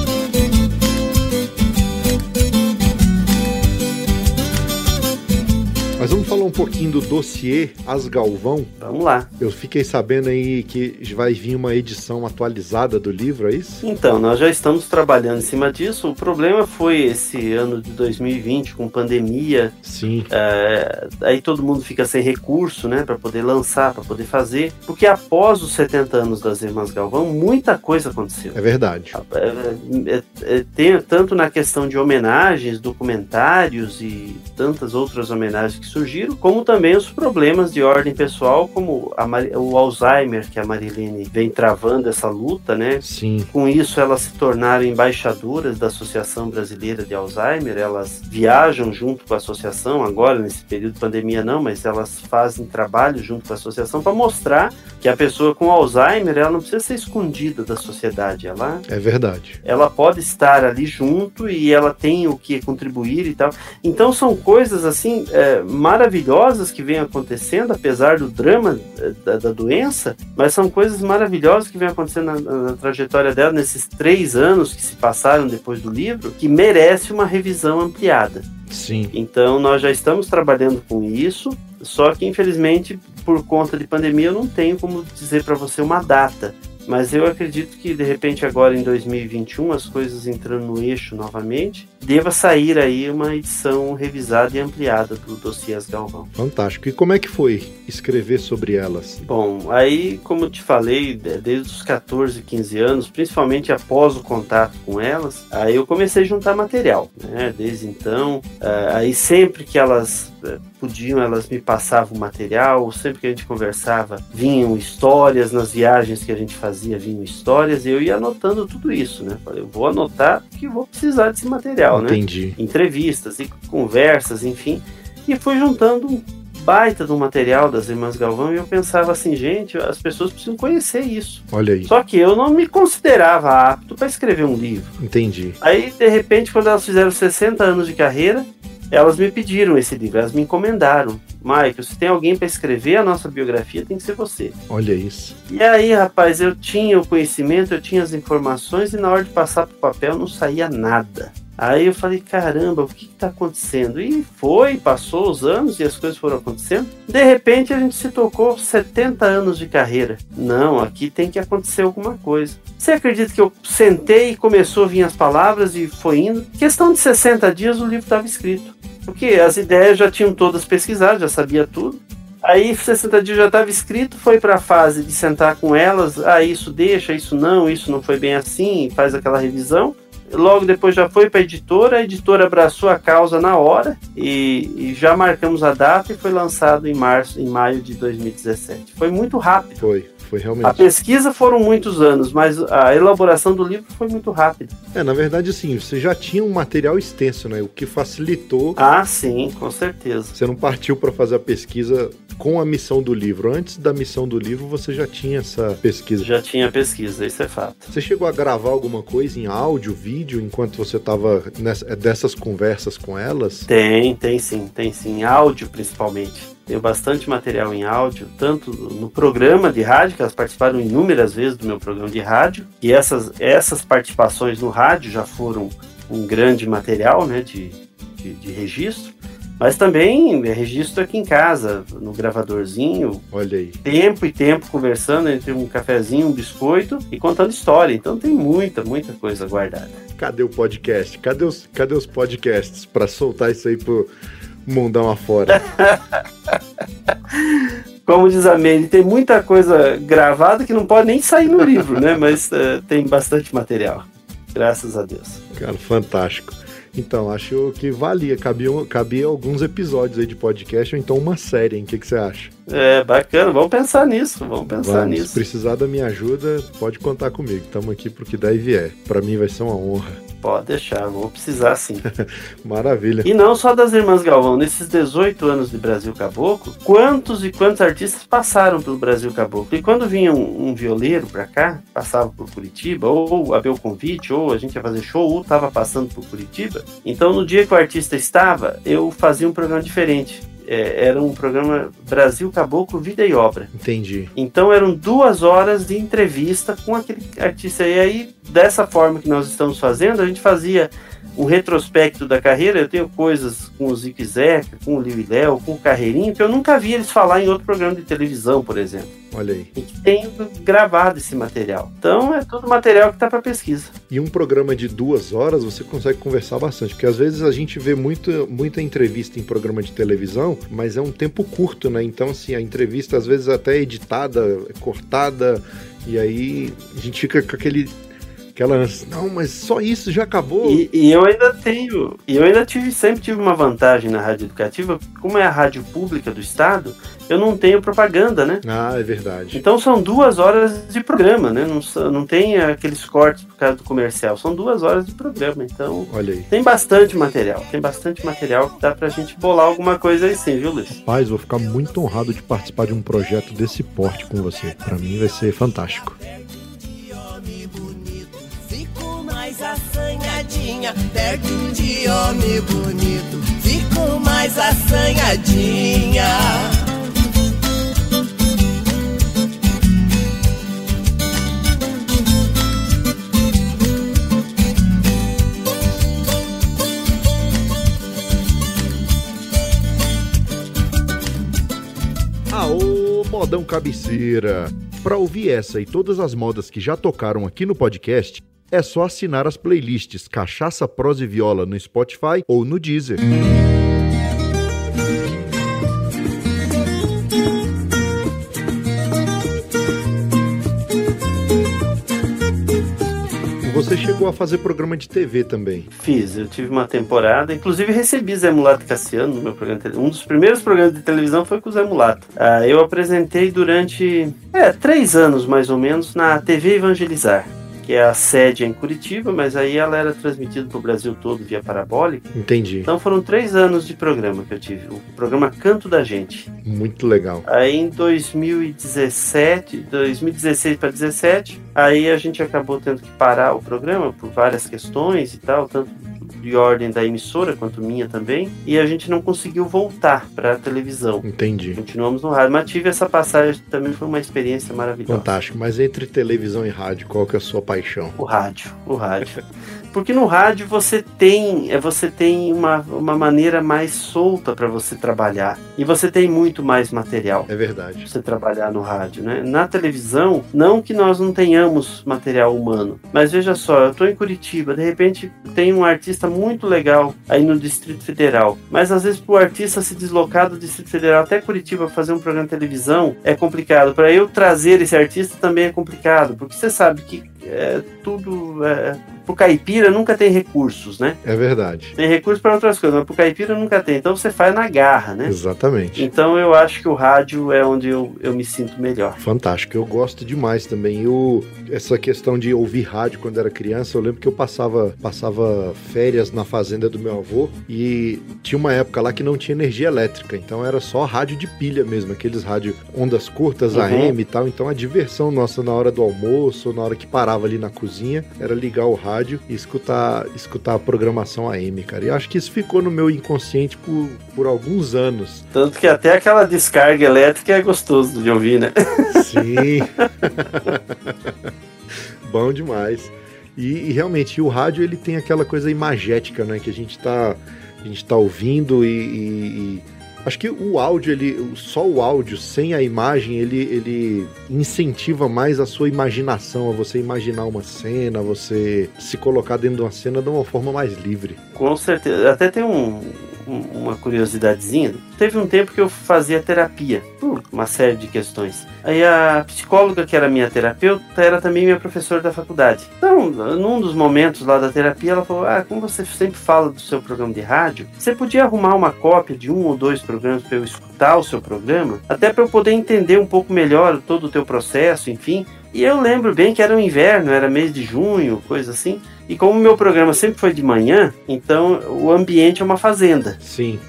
Um pouquinho do dossiê As Galvão. Vamos lá. Eu fiquei sabendo aí que vai vir uma edição atualizada do livro, é isso? Então, nós já estamos trabalhando em cima disso. O problema foi esse ano de 2020, com pandemia. Sim. É, aí todo mundo fica sem recurso, né, para poder lançar, para poder fazer. Porque após os 70 anos das Irmãs Galvão, muita coisa aconteceu. É verdade. É, é, é, tem tanto na questão de homenagens, documentários e tantas outras homenagens que surgiram, como também os problemas de ordem pessoal, como o Alzheimer, que a Marilene vem travando essa luta, né? Sim. Com isso, elas se tornaram embaixadoras da Associação Brasileira de Alzheimer, elas viajam junto com a associação, agora nesse período de pandemia não, mas elas fazem trabalho junto com a associação para mostrar que a pessoa com Alzheimer, ela não precisa ser escondida da sociedade, ela... É verdade. Ela pode estar ali junto e ela tem o que contribuir e tal. Então são coisas assim, é, maravilhosas que vêm acontecendo, apesar do drama eh, da, da doença, mas são coisas maravilhosas que vêm acontecendo na, na, trajetória dela nesses três anos que se passaram depois do livro, que merece uma revisão ampliada. Sim. Então nós já estamos trabalhando com isso, só que infelizmente por conta de pandemia eu não tenho como dizer para você uma data Mas eu acredito que de repente agora em 2021 as coisas entrando no eixo novamente, deva sair aí uma edição revisada e ampliada do Dossiês Galvão. Fantástico. E como é que foi escrever sobre elas? Bom, aí como eu te falei, desde os 14, 15 anos, principalmente após o contato com elas, aí eu comecei a juntar material, né? Desde então, eh, aí sempre que elas eh, podiam, elas me passavam material, sempre que a gente conversava, vinham histórias, nas viagens que a gente fazia, vinham histórias, e eu ia anotando tudo isso, né? Falei, eu vou anotar que vou precisar desse material, né? Entendi. né? Entrevistas e conversas, enfim, e fui juntando baita do material das Irmãs Galvão e eu pensava assim, gente, as pessoas precisam conhecer isso. Olha aí. Só que eu não me considerava apto para escrever um livro. Entendi. Aí, de repente, quando elas fizeram 60 anos de carreira, elas me pediram esse livro, elas me encomendaram. Michael, se tem alguém para escrever a nossa biografia, tem que ser você. Olha isso. E aí, rapaz, eu tinha o conhecimento, eu tinha as informações e na hora de passar para o papel não saía nada. Aí eu falei, caramba, o que está acontecendo? E foi, passou os anos e as coisas foram acontecendo. De repente a gente se tocou 70 anos de carreira. Não, aqui tem que acontecer alguma coisa. Você acredita que eu sentei e começou a vir as palavras e foi indo? Questão de 60 dias o livro estava escrito. Porque as ideias já tinham todas pesquisadas, já sabia tudo. Aí 60 dias já estava escrito, foi para a fase de sentar com elas, ah, isso deixa, isso não, isso não foi bem assim, faz aquela revisão. Logo depois já foi para a editora, a editora abraçou a causa na hora e, e, já marcamos a data e foi lançado em março, em maio de 2017. Foi muito rápido. Foi. Foi realmente. A pesquisa foram muitos anos, mas a elaboração do livro foi muito rápida. É, na verdade, sim, você já tinha um material extenso, né? O que facilitou. Ah, sim, com certeza. Você não partiu para fazer a pesquisa com a missão do livro. Antes da missão do livro, você já tinha essa pesquisa. Já tinha pesquisa, isso é fato. Você chegou a gravar alguma coisa em áudio, vídeo, enquanto você estava dessas conversas com elas? Tem, tem sim, tem sim. Áudio principalmente. Tenho bastante material em áudio, tanto no programa de rádio, que elas participaram inúmeras vezes do meu programa de rádio, e essas, essas participações no rádio já foram um grande material né, de, de, de registro, mas também registro aqui em casa, no gravadorzinho. Olha aí. Tempo e tempo conversando entre um cafezinho, um biscoito e contando história. Então tem muita, muita coisa guardada. Cadê o podcast? Cadê os, cadê os podcasts para soltar isso aí pro mundão afora. Como diz a Mandy, tem muita coisa gravada que não pode nem sair no livro, né? Mas uh, tem bastante material. Graças a Deus. Cara, fantástico. Então, acho que valia, cabia, cabia alguns episódios aí de podcast ou então uma série, hein? O que, que você acha? É, bacana, vamos pensar nisso, vamos pensar vamos. nisso. Se precisar da minha ajuda, pode contar comigo. Estamos aqui pro que der e vier. Para mim vai ser uma honra. Pode deixar, vou precisar sim. Maravilha. E não só das Irmãs Galvão, nesses 18 anos de Brasil Caboclo, quantos e quantos artistas passaram pelo Brasil Caboclo? E quando vinha um, um violeiro pra cá, passava por Curitiba, ou havia o convite, ou a gente ia fazer show, ou tava passando por Curitiba. Então no dia que o artista estava, eu fazia um programa diferente é, era um programa Brasil Caboclo Vida e Obra. Entendi. Então eram duas horas de entrevista com aquele artista. E aí, dessa forma que nós estamos fazendo, a gente fazia um retrospecto da carreira. Eu tenho coisas com o Zique Zeca, com o Liu Léo, com o Carreirinho, que eu nunca vi eles falar em outro programa de televisão, por exemplo. Olha aí. E que tem gravado esse material. Então é todo material que está para pesquisa. E um programa de duas horas você consegue conversar bastante, porque às vezes a gente vê muito, muita entrevista em programa de televisão, mas é um tempo curto, né? Então, assim, a entrevista às vezes até é editada, é cortada, e aí a gente fica com aquele Aquela, não, mas só isso já acabou. E, e, eu ainda tenho, e eu ainda tive, sempre tive uma vantagem na rádio educativa, como é a rádio pública do estado, eu não tenho propaganda, né? Ah, é verdade. Então são duas horas de programa, né? Não, não tem aqueles cortes por causa do comercial, são duas horas de programa. Então, Olha aí. tem bastante material, tem bastante material que dá pra gente bolar alguma coisa aí sim, viu, Luiz? Rapaz, vou ficar muito honrado de participar de um projeto desse porte com você. Para mim vai ser fantástico. Assanhadinha, perto de homem bonito, fico mais assanhadinha. Aô, modão cabeceira! Para ouvir essa e todas as modas que já tocaram aqui no podcast, é só assinar as playlists Cachaça, Prosa e Viola no Spotify ou no Deezer. Você chegou a fazer programa de TV também. Fiz, eu tive uma temporada, inclusive recebi Zé Mulato Cassiano no meu programa. Um dos primeiros programas de televisão foi com o Zé Mulato. Ah, eu apresentei durante é, três anos mais ou menos na TV Evangelizar que é a sede em Curitiba, mas aí ela era transmitida para o Brasil todo via parabólica. Entendi. Então foram três anos de programa que eu tive, o programa Canto da Gente. Muito legal. Aí em 2017, 2016 para 2017, aí a gente acabou tendo que parar o programa por várias questões e tal, tanto de ordem da emissora, quanto minha também, e a gente não conseguiu voltar para a televisão. Entendi. Continuamos no rádio, mas tive essa passagem, também foi uma experiência maravilhosa. Fantástico. Mas entre televisão e rádio, qual que é a sua paixão? O rádio, o rádio. Porque no rádio você tem, é, você tem uma, uma maneira mais solta para você trabalhar. E você tem muito mais material. É verdade. Você trabalhar no rádio, né? Na televisão, não que nós não tenhamos material humano. Mas veja só, eu tô em Curitiba, de repente tem um artista muito legal aí no Distrito Federal. Mas às vezes pro artista se deslocar do Distrito Federal até Curitiba fazer um programa de televisão é complicado. Para eu trazer esse artista também é complicado, porque você sabe que é tudo. É, pro caipira nunca tem recursos, né? É verdade. Tem recursos para outras coisas, mas pro caipira nunca tem. Então você faz na garra, né? Exatamente. Então eu acho que o rádio é onde eu, eu me sinto melhor. Fantástico, eu gosto demais também. Eu, essa questão de ouvir rádio quando era criança, eu lembro que eu passava, passava férias na fazenda do meu avô e tinha uma época lá que não tinha energia elétrica, então era só rádio de pilha mesmo, aqueles rádio ondas curtas, Uhum. AM e tal. Então a diversão nossa na hora do almoço, na hora que parava ali na cozinha, era ligar o rádio e escutar, escutar a programação AM, cara. E acho que isso ficou no meu inconsciente por, por alguns anos. Tanto que até aquela descarga elétrica é gostoso de ouvir, né? Sim. Bom demais. E, e realmente o rádio ele tem aquela coisa imagética, né? Que a gente tá, a gente tá ouvindo e- e acho que o áudio ele, só o áudio sem a imagem ele, ele incentiva mais a sua imaginação, a você imaginar uma cena, a você se colocar dentro de uma cena de uma forma mais livre. Com certeza. Até tem um, uma curiosidadezinha. Teve um tempo que eu fazia terapia, por uma série de questões. Aí a psicóloga, que era minha terapeuta, era também minha professora da faculdade. Então, num dos momentos lá da terapia, ela falou: Ah, como você sempre fala do seu programa de rádio, você podia arrumar uma cópia de um ou dois programas para eu escutar o seu programa, até para eu poder entender um pouco melhor todo o teu processo, enfim. E eu lembro bem que era o inverno, era mês de junho, coisa assim. E como o meu programa sempre foi de manhã, então o ambiente é uma fazenda. Sim.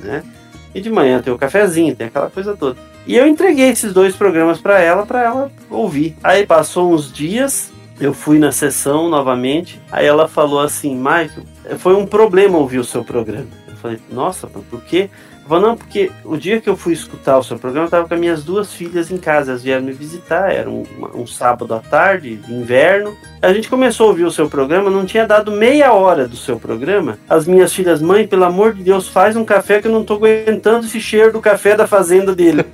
E de manhã tem o cafezinho, tem aquela coisa toda. E eu entreguei esses dois programas para ela, para ela ouvir. Aí passou uns dias, eu fui na sessão novamente. Aí ela falou assim: Michael, foi um problema ouvir o seu programa. Eu falei: Nossa, por quê? Falou: Não, porque o dia que eu fui escutar o seu programa, eu estava com as minhas duas filhas em casa. Elas vieram me visitar, era um, um sábado à tarde, de inverno. A gente começou a ouvir o seu programa, não tinha dado meia hora do seu programa. As minhas filhas, mãe, pelo amor de Deus, faz um café que eu não tô aguentando esse cheiro do café da fazenda dele.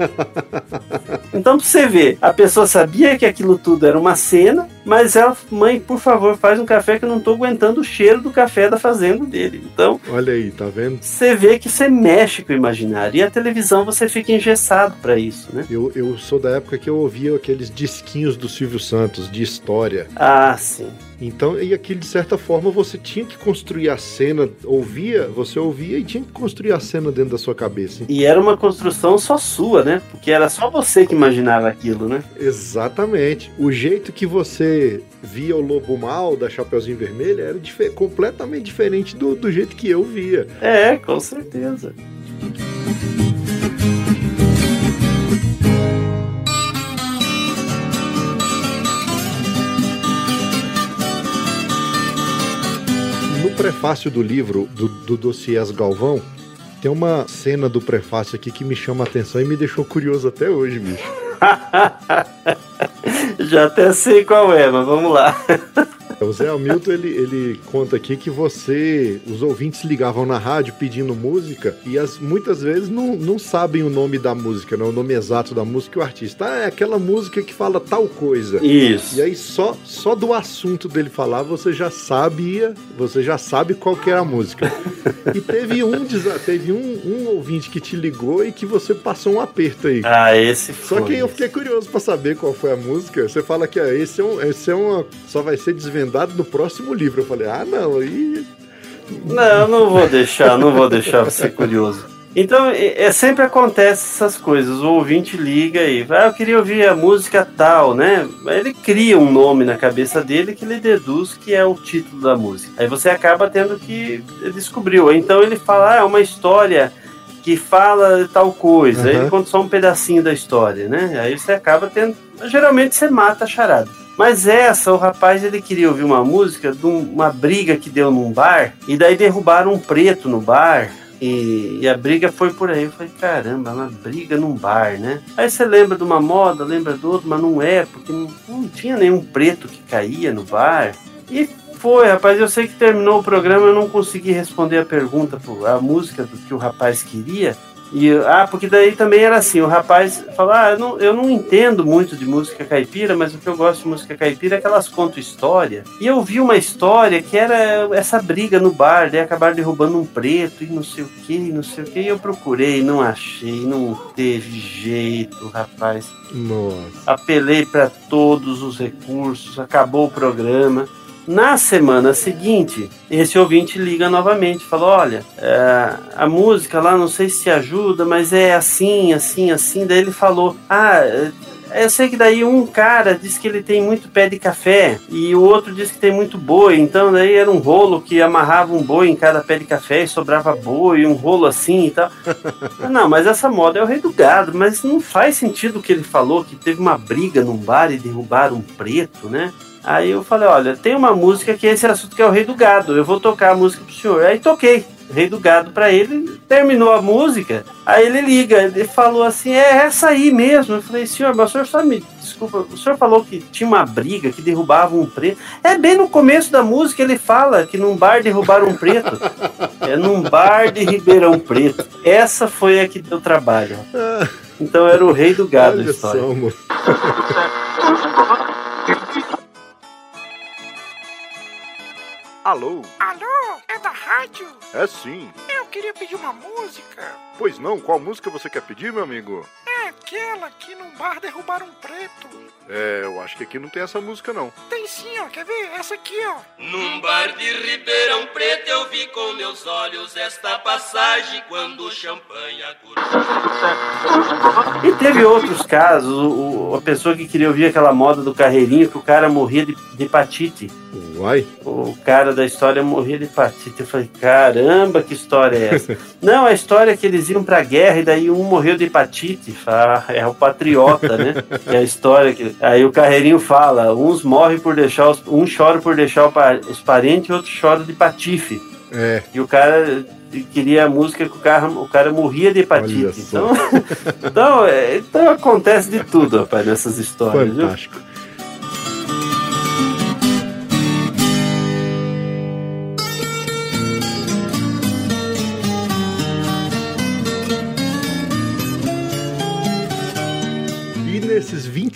então, pra você ver, a pessoa sabia que aquilo tudo era uma cena, mas ela, mãe, por favor, faz um café que eu não tô aguentando o cheiro do café da fazenda dele. Então, Olha aí, tá vendo? você vê que você mexe com o imaginário. E a televisão você fica engessado para isso, né? Eu, eu sou da época que eu ouvia aqueles disquinhos do Silvio Santos de história. Ah, sim. Então, e aquilo de certa forma você tinha que construir a cena, ouvia, você ouvia e tinha que construir a cena dentro da sua cabeça. E era uma construção só sua, né? Porque era só você que imaginava aquilo, né? Exatamente. O jeito que você via o Lobo Mal da Chapeuzinho Vermelho era dife- completamente diferente do, do jeito que eu via. É, com certeza. Prefácio do livro do, do Dossiês Galvão, tem uma cena do prefácio aqui que me chama a atenção e me deixou curioso até hoje, bicho. Já até sei qual é, mas vamos lá. O Zé Hamilton, ele, ele conta aqui que você, os ouvintes ligavam na rádio pedindo música e as, muitas vezes não, não sabem o nome da música, né? o nome exato da música e o artista. Ah, é aquela música que fala tal coisa. Isso. E aí só, só do assunto dele falar você já sabia, você já sabe qual que é a música. e teve um, teve um, um ouvinte que te ligou e que você passou um aperto aí. Ah, esse foi. Só que eu fiquei curioso para saber qual foi a música. Você fala que ah, esse, é um, esse é uma. Só vai ser desvendado no próximo livro. Eu falei, ah, não, aí. Não, não vou deixar, não vou deixar você curioso. Então, é, sempre acontece essas coisas. O ouvinte liga e vai, ah, eu queria ouvir a música tal, né? Ele cria um nome na cabeça dele que ele deduz que é o título da música. Aí você acaba tendo que descobrir. Então ele fala, ah, é uma história que fala tal coisa. Uhum. Aí ele conta só um pedacinho da história, né? Aí você acaba tendo. Geralmente você mata a charada. Mas essa, o rapaz ele queria ouvir uma música de uma briga que deu num bar, e daí derrubaram um preto no bar. E, e, a briga foi por aí. Eu falei, caramba, uma briga num bar, né? Aí você lembra de uma moda, lembra do outro, mas não é, porque não, não tinha nenhum preto que caía no bar. E foi, rapaz. Eu sei que terminou o programa, eu não consegui responder a pergunta, a música do que o rapaz queria. E, ah, porque daí também era assim, o rapaz falou, ah, eu não, eu não entendo muito de música caipira, mas o que eu gosto de música caipira é que elas contam história. E eu vi uma história que era essa briga no bar, daí acabaram derrubando um preto e não sei o que, não sei o que. E eu procurei, não achei, não teve jeito, rapaz. Nossa. Apelei para todos os recursos, acabou o programa. Na semana seguinte, esse ouvinte liga novamente, fala: Olha, é, a música lá não sei se ajuda, mas é assim, assim, assim. Daí ele falou: Ah, é, eu sei que daí um cara disse que ele tem muito pé de café e o outro disse que tem muito boi. Então daí era um rolo que amarrava um boi em cada pé de café e sobrava boi, um rolo assim e tal. não, mas essa moda é o rei do gado. Mas não faz sentido o que ele falou, que teve uma briga num bar e derrubaram um preto, né? Aí eu falei, olha, tem uma música que é esse assunto que é o Rei do Gado. Eu vou tocar a música pro senhor. Aí toquei Rei do Gado para ele, terminou a música, aí ele liga, ele falou assim, é essa aí mesmo. Eu falei, senhor, mas o senhor só me desculpa, o senhor falou que tinha uma briga, que derrubava um preto. É bem no começo da música ele fala que num bar derrubaram um preto. É num bar de Ribeirão Preto. Essa foi a que deu trabalho. Então era o rei do gado Olha a história. Alô? Alô? É da rádio? É sim. Eu queria pedir uma música. Pois não, qual música você quer pedir, meu amigo? É aquela que num bar derrubaram um preto. É, eu acho que aqui não tem essa música não. Tem sim, ó. Quer ver? Essa aqui, ó. Num bar de Ribeirão Preto eu vi com meus olhos esta passagem quando o champanhe E teve outros casos, o, a pessoa que queria ouvir aquela moda do carreirinho, que o cara morria de, de hepatite. Uai. O cara da história morria de hepatite. Eu falei, caramba, que história é essa? Não, a história é que eles iam pra guerra e daí um morreu de hepatite. Ah, é o patriota, né? É a história que. Aí o carreirinho fala: uns morrem por deixar os. Um chora por deixar os parentes e outro chora de patife. É. E o cara queria a música que o cara, o cara morria de hepatite. Então, então, é, então acontece de tudo, rapaz, nessas histórias. Fantástico. Viu?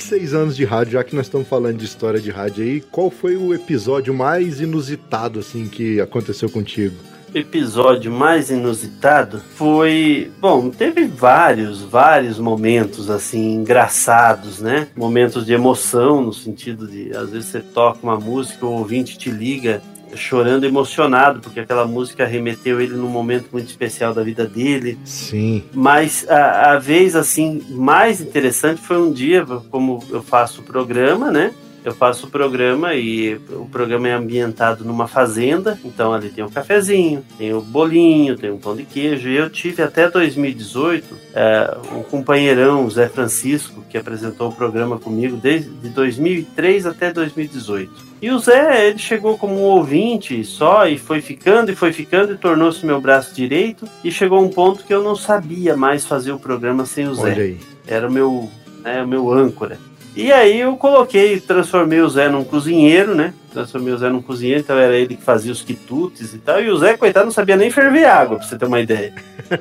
26 anos de rádio, já que nós estamos falando de história de rádio aí, qual foi o episódio mais inusitado, assim, que aconteceu contigo? episódio mais inusitado foi. Bom, teve vários, vários momentos assim engraçados, né? Momentos de emoção, no sentido de às vezes você toca uma música, o ouvinte te liga chorando emocionado, porque aquela música remeteu ele num momento muito especial da vida dele. Sim. Mas a, a vez, assim, mais interessante foi um dia, como eu faço o programa, né? eu faço o programa e o programa é ambientado numa fazenda, então ali tem um cafezinho, tem o bolinho, tem um pão de queijo. E eu tive até 2018 é, um companheirão, Zé Francisco, que apresentou o programa comigo desde 2003 até 2018. E o Zé, ele chegou como um ouvinte só e foi ficando e foi ficando e tornou-se meu braço direito. E chegou um ponto que eu não sabia mais fazer o programa sem o Zé. Aí. Era o meu, né, o meu âncora. E aí eu coloquei, transformei o Zé num cozinheiro, né? transformei o Zé num cozinheiro, então era ele que fazia os quitutes e tal. E o Zé, coitado, não sabia nem ferver água, pra você ter uma ideia.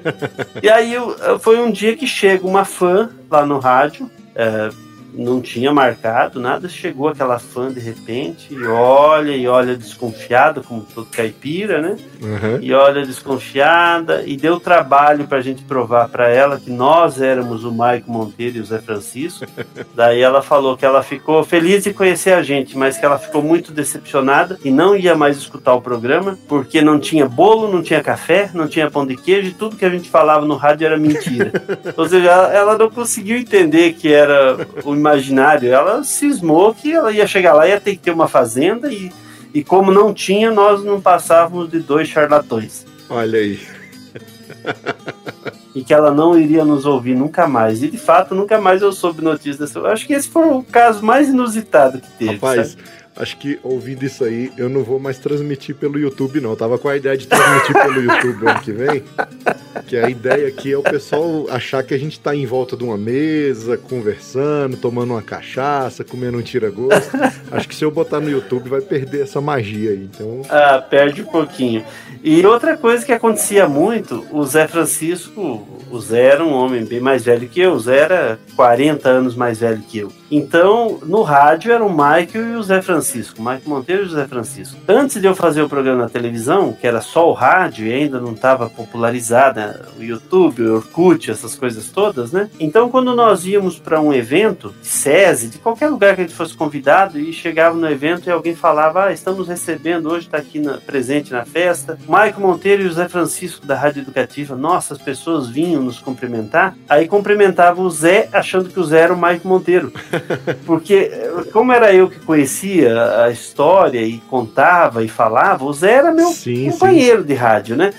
e aí eu, foi um dia que chega uma fã lá no rádio. É, não tinha marcado nada, chegou aquela fã de repente e olha e olha desconfiada, como todo caipira, né? Uhum. E olha desconfiada e deu trabalho para a gente provar para ela que nós éramos o Maico Monteiro e o Zé Francisco. Daí ela falou que ela ficou feliz de conhecer a gente, mas que ela ficou muito decepcionada e não ia mais escutar o programa porque não tinha bolo, não tinha café, não tinha pão de queijo e tudo que a gente falava no rádio era mentira. Ou seja, ela não conseguiu entender que era o imaginário. Ela cismou que ela ia chegar lá, ia ter que ter uma fazenda e, e como não tinha, nós não passávamos de dois charlatões. Olha aí. e que ela não iria nos ouvir nunca mais. E de fato, nunca mais eu soube notícia dessa. Eu acho que esse foi o caso mais inusitado que teve. Rapaz, sabe? Acho que ouvindo isso aí, eu não vou mais transmitir pelo YouTube, não. Eu tava com a ideia de transmitir pelo YouTube ano que vem. Que a ideia aqui é o pessoal achar que a gente tá em volta de uma mesa, conversando, tomando uma cachaça, comendo um tira-gosto. Acho que se eu botar no YouTube vai perder essa magia aí. Então... Ah, perde um pouquinho. E outra coisa que acontecia muito, o Zé Francisco, o Zé era um homem bem mais velho que eu, o Zé era 40 anos mais velho que eu. Então, no rádio era o Michael e o Zé Francisco, Michael Monteiro e o Zé Francisco. Antes de eu fazer o programa na televisão, que era só o rádio e ainda não estava popularizada o YouTube, o Orkut, essas coisas todas, né? Então, quando nós íamos para um evento, de SESI, de qualquer lugar que a gente fosse convidado, e chegava no evento e alguém falava: Ah, estamos recebendo, hoje está aqui na, presente na festa, Michael Monteiro e o Zé Francisco da Rádio Educativa. Nossa, as pessoas vinham nos cumprimentar. Aí cumprimentava o Zé, achando que o Zé era o Michael Monteiro. Porque, como era eu que conhecia a história e contava e falava, o Zé era meu sim, companheiro sim. de rádio, né?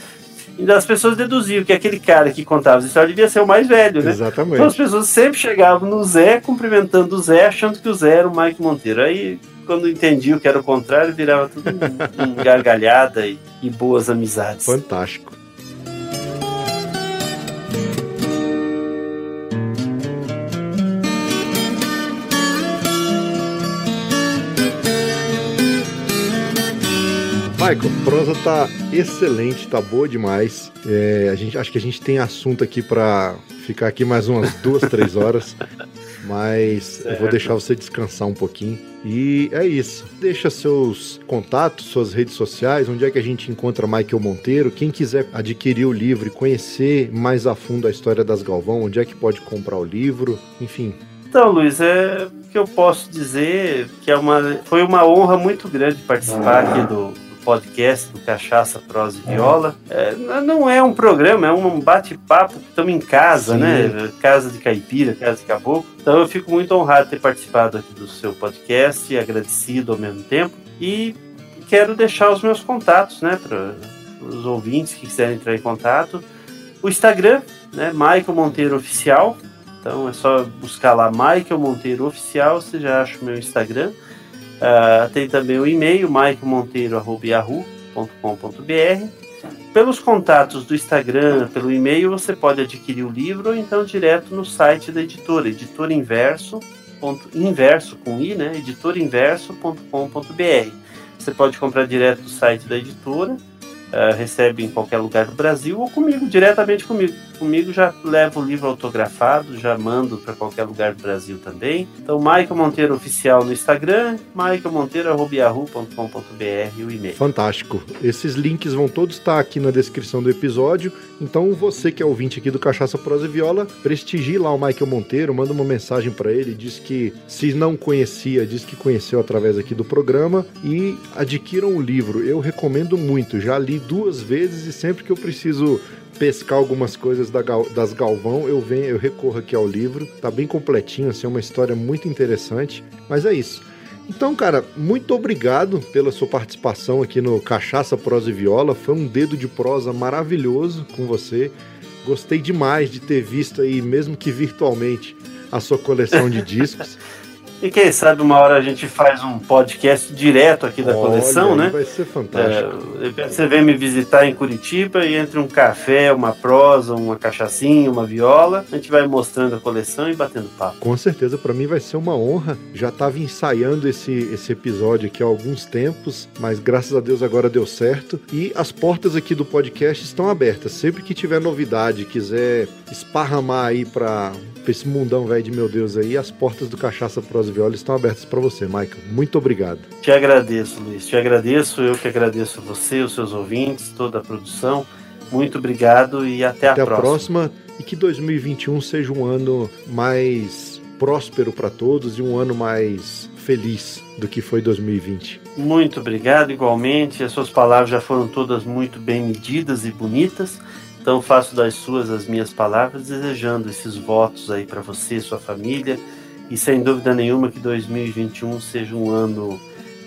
E as pessoas deduziam que aquele cara que contava as histórias devia ser o mais velho, né? Exatamente. Então as pessoas sempre chegavam no Zé, cumprimentando o Zé, achando que o Zé era o Mike Monteiro. Aí, quando entendiam que era o contrário, virava tudo em gargalhada e, e boas amizades. Fantástico. Michael, a prosa tá excelente, tá boa demais. É, a gente, acho que a gente tem assunto aqui para ficar aqui mais umas duas, três horas. Mas certo. eu vou deixar você descansar um pouquinho. E é isso. Deixa seus contatos, suas redes sociais, onde é que a gente encontra Michael Monteiro. Quem quiser adquirir o livro e conhecer mais a fundo a história das Galvão, onde é que pode comprar o livro, enfim. Então, Luiz, é que eu posso dizer que é uma, foi uma honra muito grande participar aqui do, podcast do Cachaça, Prosa e Viola. É, não é um programa, é um bate-papo. Estamos em casa, Sim. né? Casa de caipira, casa de caboclo. Então eu fico muito honrado de ter participado aqui do seu podcast, agradecido ao mesmo tempo. E quero deixar os meus contatos, né? Para os ouvintes que quiserem entrar em contato. O Instagram, né? Michael Monteiro Oficial. Então é só buscar lá Michael Monteiro Oficial, você já acha o meu Instagram. Uh, tem também o e-mail maicomonteiro.yahoo.com.br. Pelos contatos do Instagram, pelo e-mail, você pode adquirir o livro ou então direto no site da editora, editora com i, né? editorainverso.com.br. Você pode comprar direto do site da editora uh, recebe em qualquer lugar do Brasil ou comigo, diretamente comigo. Comigo já levo o livro autografado, já mando para qualquer lugar do Brasil também. Então, Michael Monteiro Oficial no Instagram, michaelmonteiro.yahoo.com.br o e-mail. Fantástico. Esses links vão todos estar aqui na descrição do episódio. Então, você que é ouvinte aqui do Cachaça Prosa e Viola, prestigie lá o Michael Monteiro, manda uma mensagem para ele, diz que se não conhecia, diz que conheceu através aqui do programa e adquiram o livro. Eu recomendo muito, já li duas vezes e sempre que eu preciso pescar algumas coisas da das Galvão, eu venho, eu recorro aqui ao livro. Tá bem completinho, assim, é uma história muito interessante. Mas é isso. Então, cara, muito obrigado pela sua participação aqui no Cachaça, Prosa e Viola. Foi um dedo de prosa maravilhoso com você. Gostei demais de ter visto aí, mesmo que virtualmente, a sua coleção de discos. E quem sabe uma hora a gente faz um podcast direto aqui da Olha, coleção, né? Vai ser fantástico. É, você vem me visitar em Curitiba e entre um café, uma prosa, uma cachaçinha, uma viola, a gente vai mostrando a coleção e batendo papo. Com certeza, para mim vai ser uma honra. Já estava ensaiando esse, esse episódio aqui há alguns tempos, mas graças a Deus agora deu certo. E as portas aqui do podcast estão abertas. Sempre que tiver novidade, quiser esparramar aí para esse mundão velho de meu Deus aí, as portas do Cachaça Pros e Viola estão abertas para você, Michael. Muito obrigado. Te agradeço, Luiz. Te agradeço. Eu que agradeço a você, os seus ouvintes, toda a produção. Muito obrigado e até, Até a a próxima. próxima e que 2021 seja um ano mais próspero para todos e um ano mais feliz do que foi 2020. Muito obrigado, igualmente. As suas palavras já foram todas muito bem medidas e bonitas. Então faço das suas as minhas palavras, desejando esses votos aí para você, sua família, e sem dúvida nenhuma que 2021 seja um ano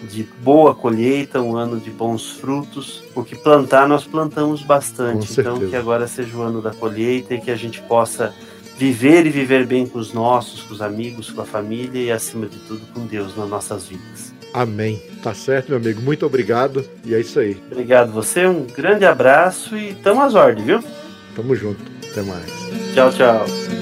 de boa colheita, um ano de bons frutos, porque plantar nós plantamos bastante. Então que agora seja o ano da colheita e que a gente possa viver e viver bem com os nossos, com os amigos, com a família e acima de tudo com Deus nas nossas vidas. Amém. Tá certo, meu amigo. Muito obrigado. E é isso aí. Obrigado você, um grande abraço e tamo às ordens, viu? Tamo junto. Até mais. Tchau, tchau.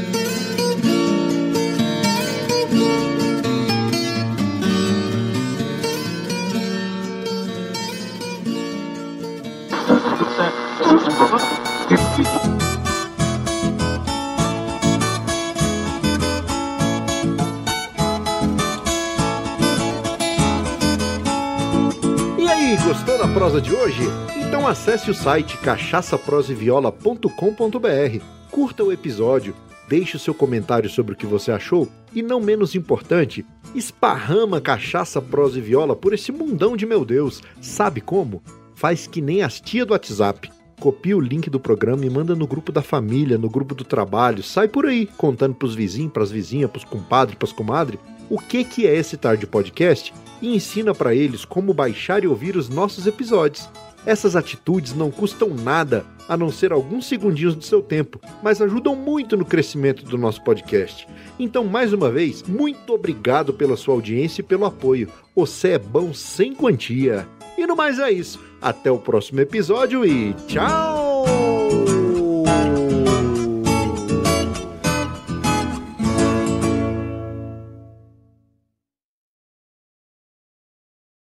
Prosa de hoje? Então acesse o site cachaçaproseviola.com.br, curta o episódio, deixe o seu comentário sobre o que você achou e, não menos importante, esparrama cachaça, prosa e viola por esse mundão de meu Deus. Sabe como? Faz que nem as tia do WhatsApp. Copia o link do programa e manda no grupo da família, no grupo do trabalho. Sai por aí, contando pros vizinhos, pras vizinhas, pros compadres, pras comadres, o que que é esse Tarde Podcast e ensina para eles como baixar e ouvir os nossos episódios. Essas atitudes não custam nada, a não ser alguns segundinhos do seu tempo, mas ajudam muito no crescimento do nosso podcast. Então, mais uma vez, muito obrigado pela sua audiência e pelo apoio. Você é bom sem quantia. E no mais é isso. Até o próximo episódio e tchau!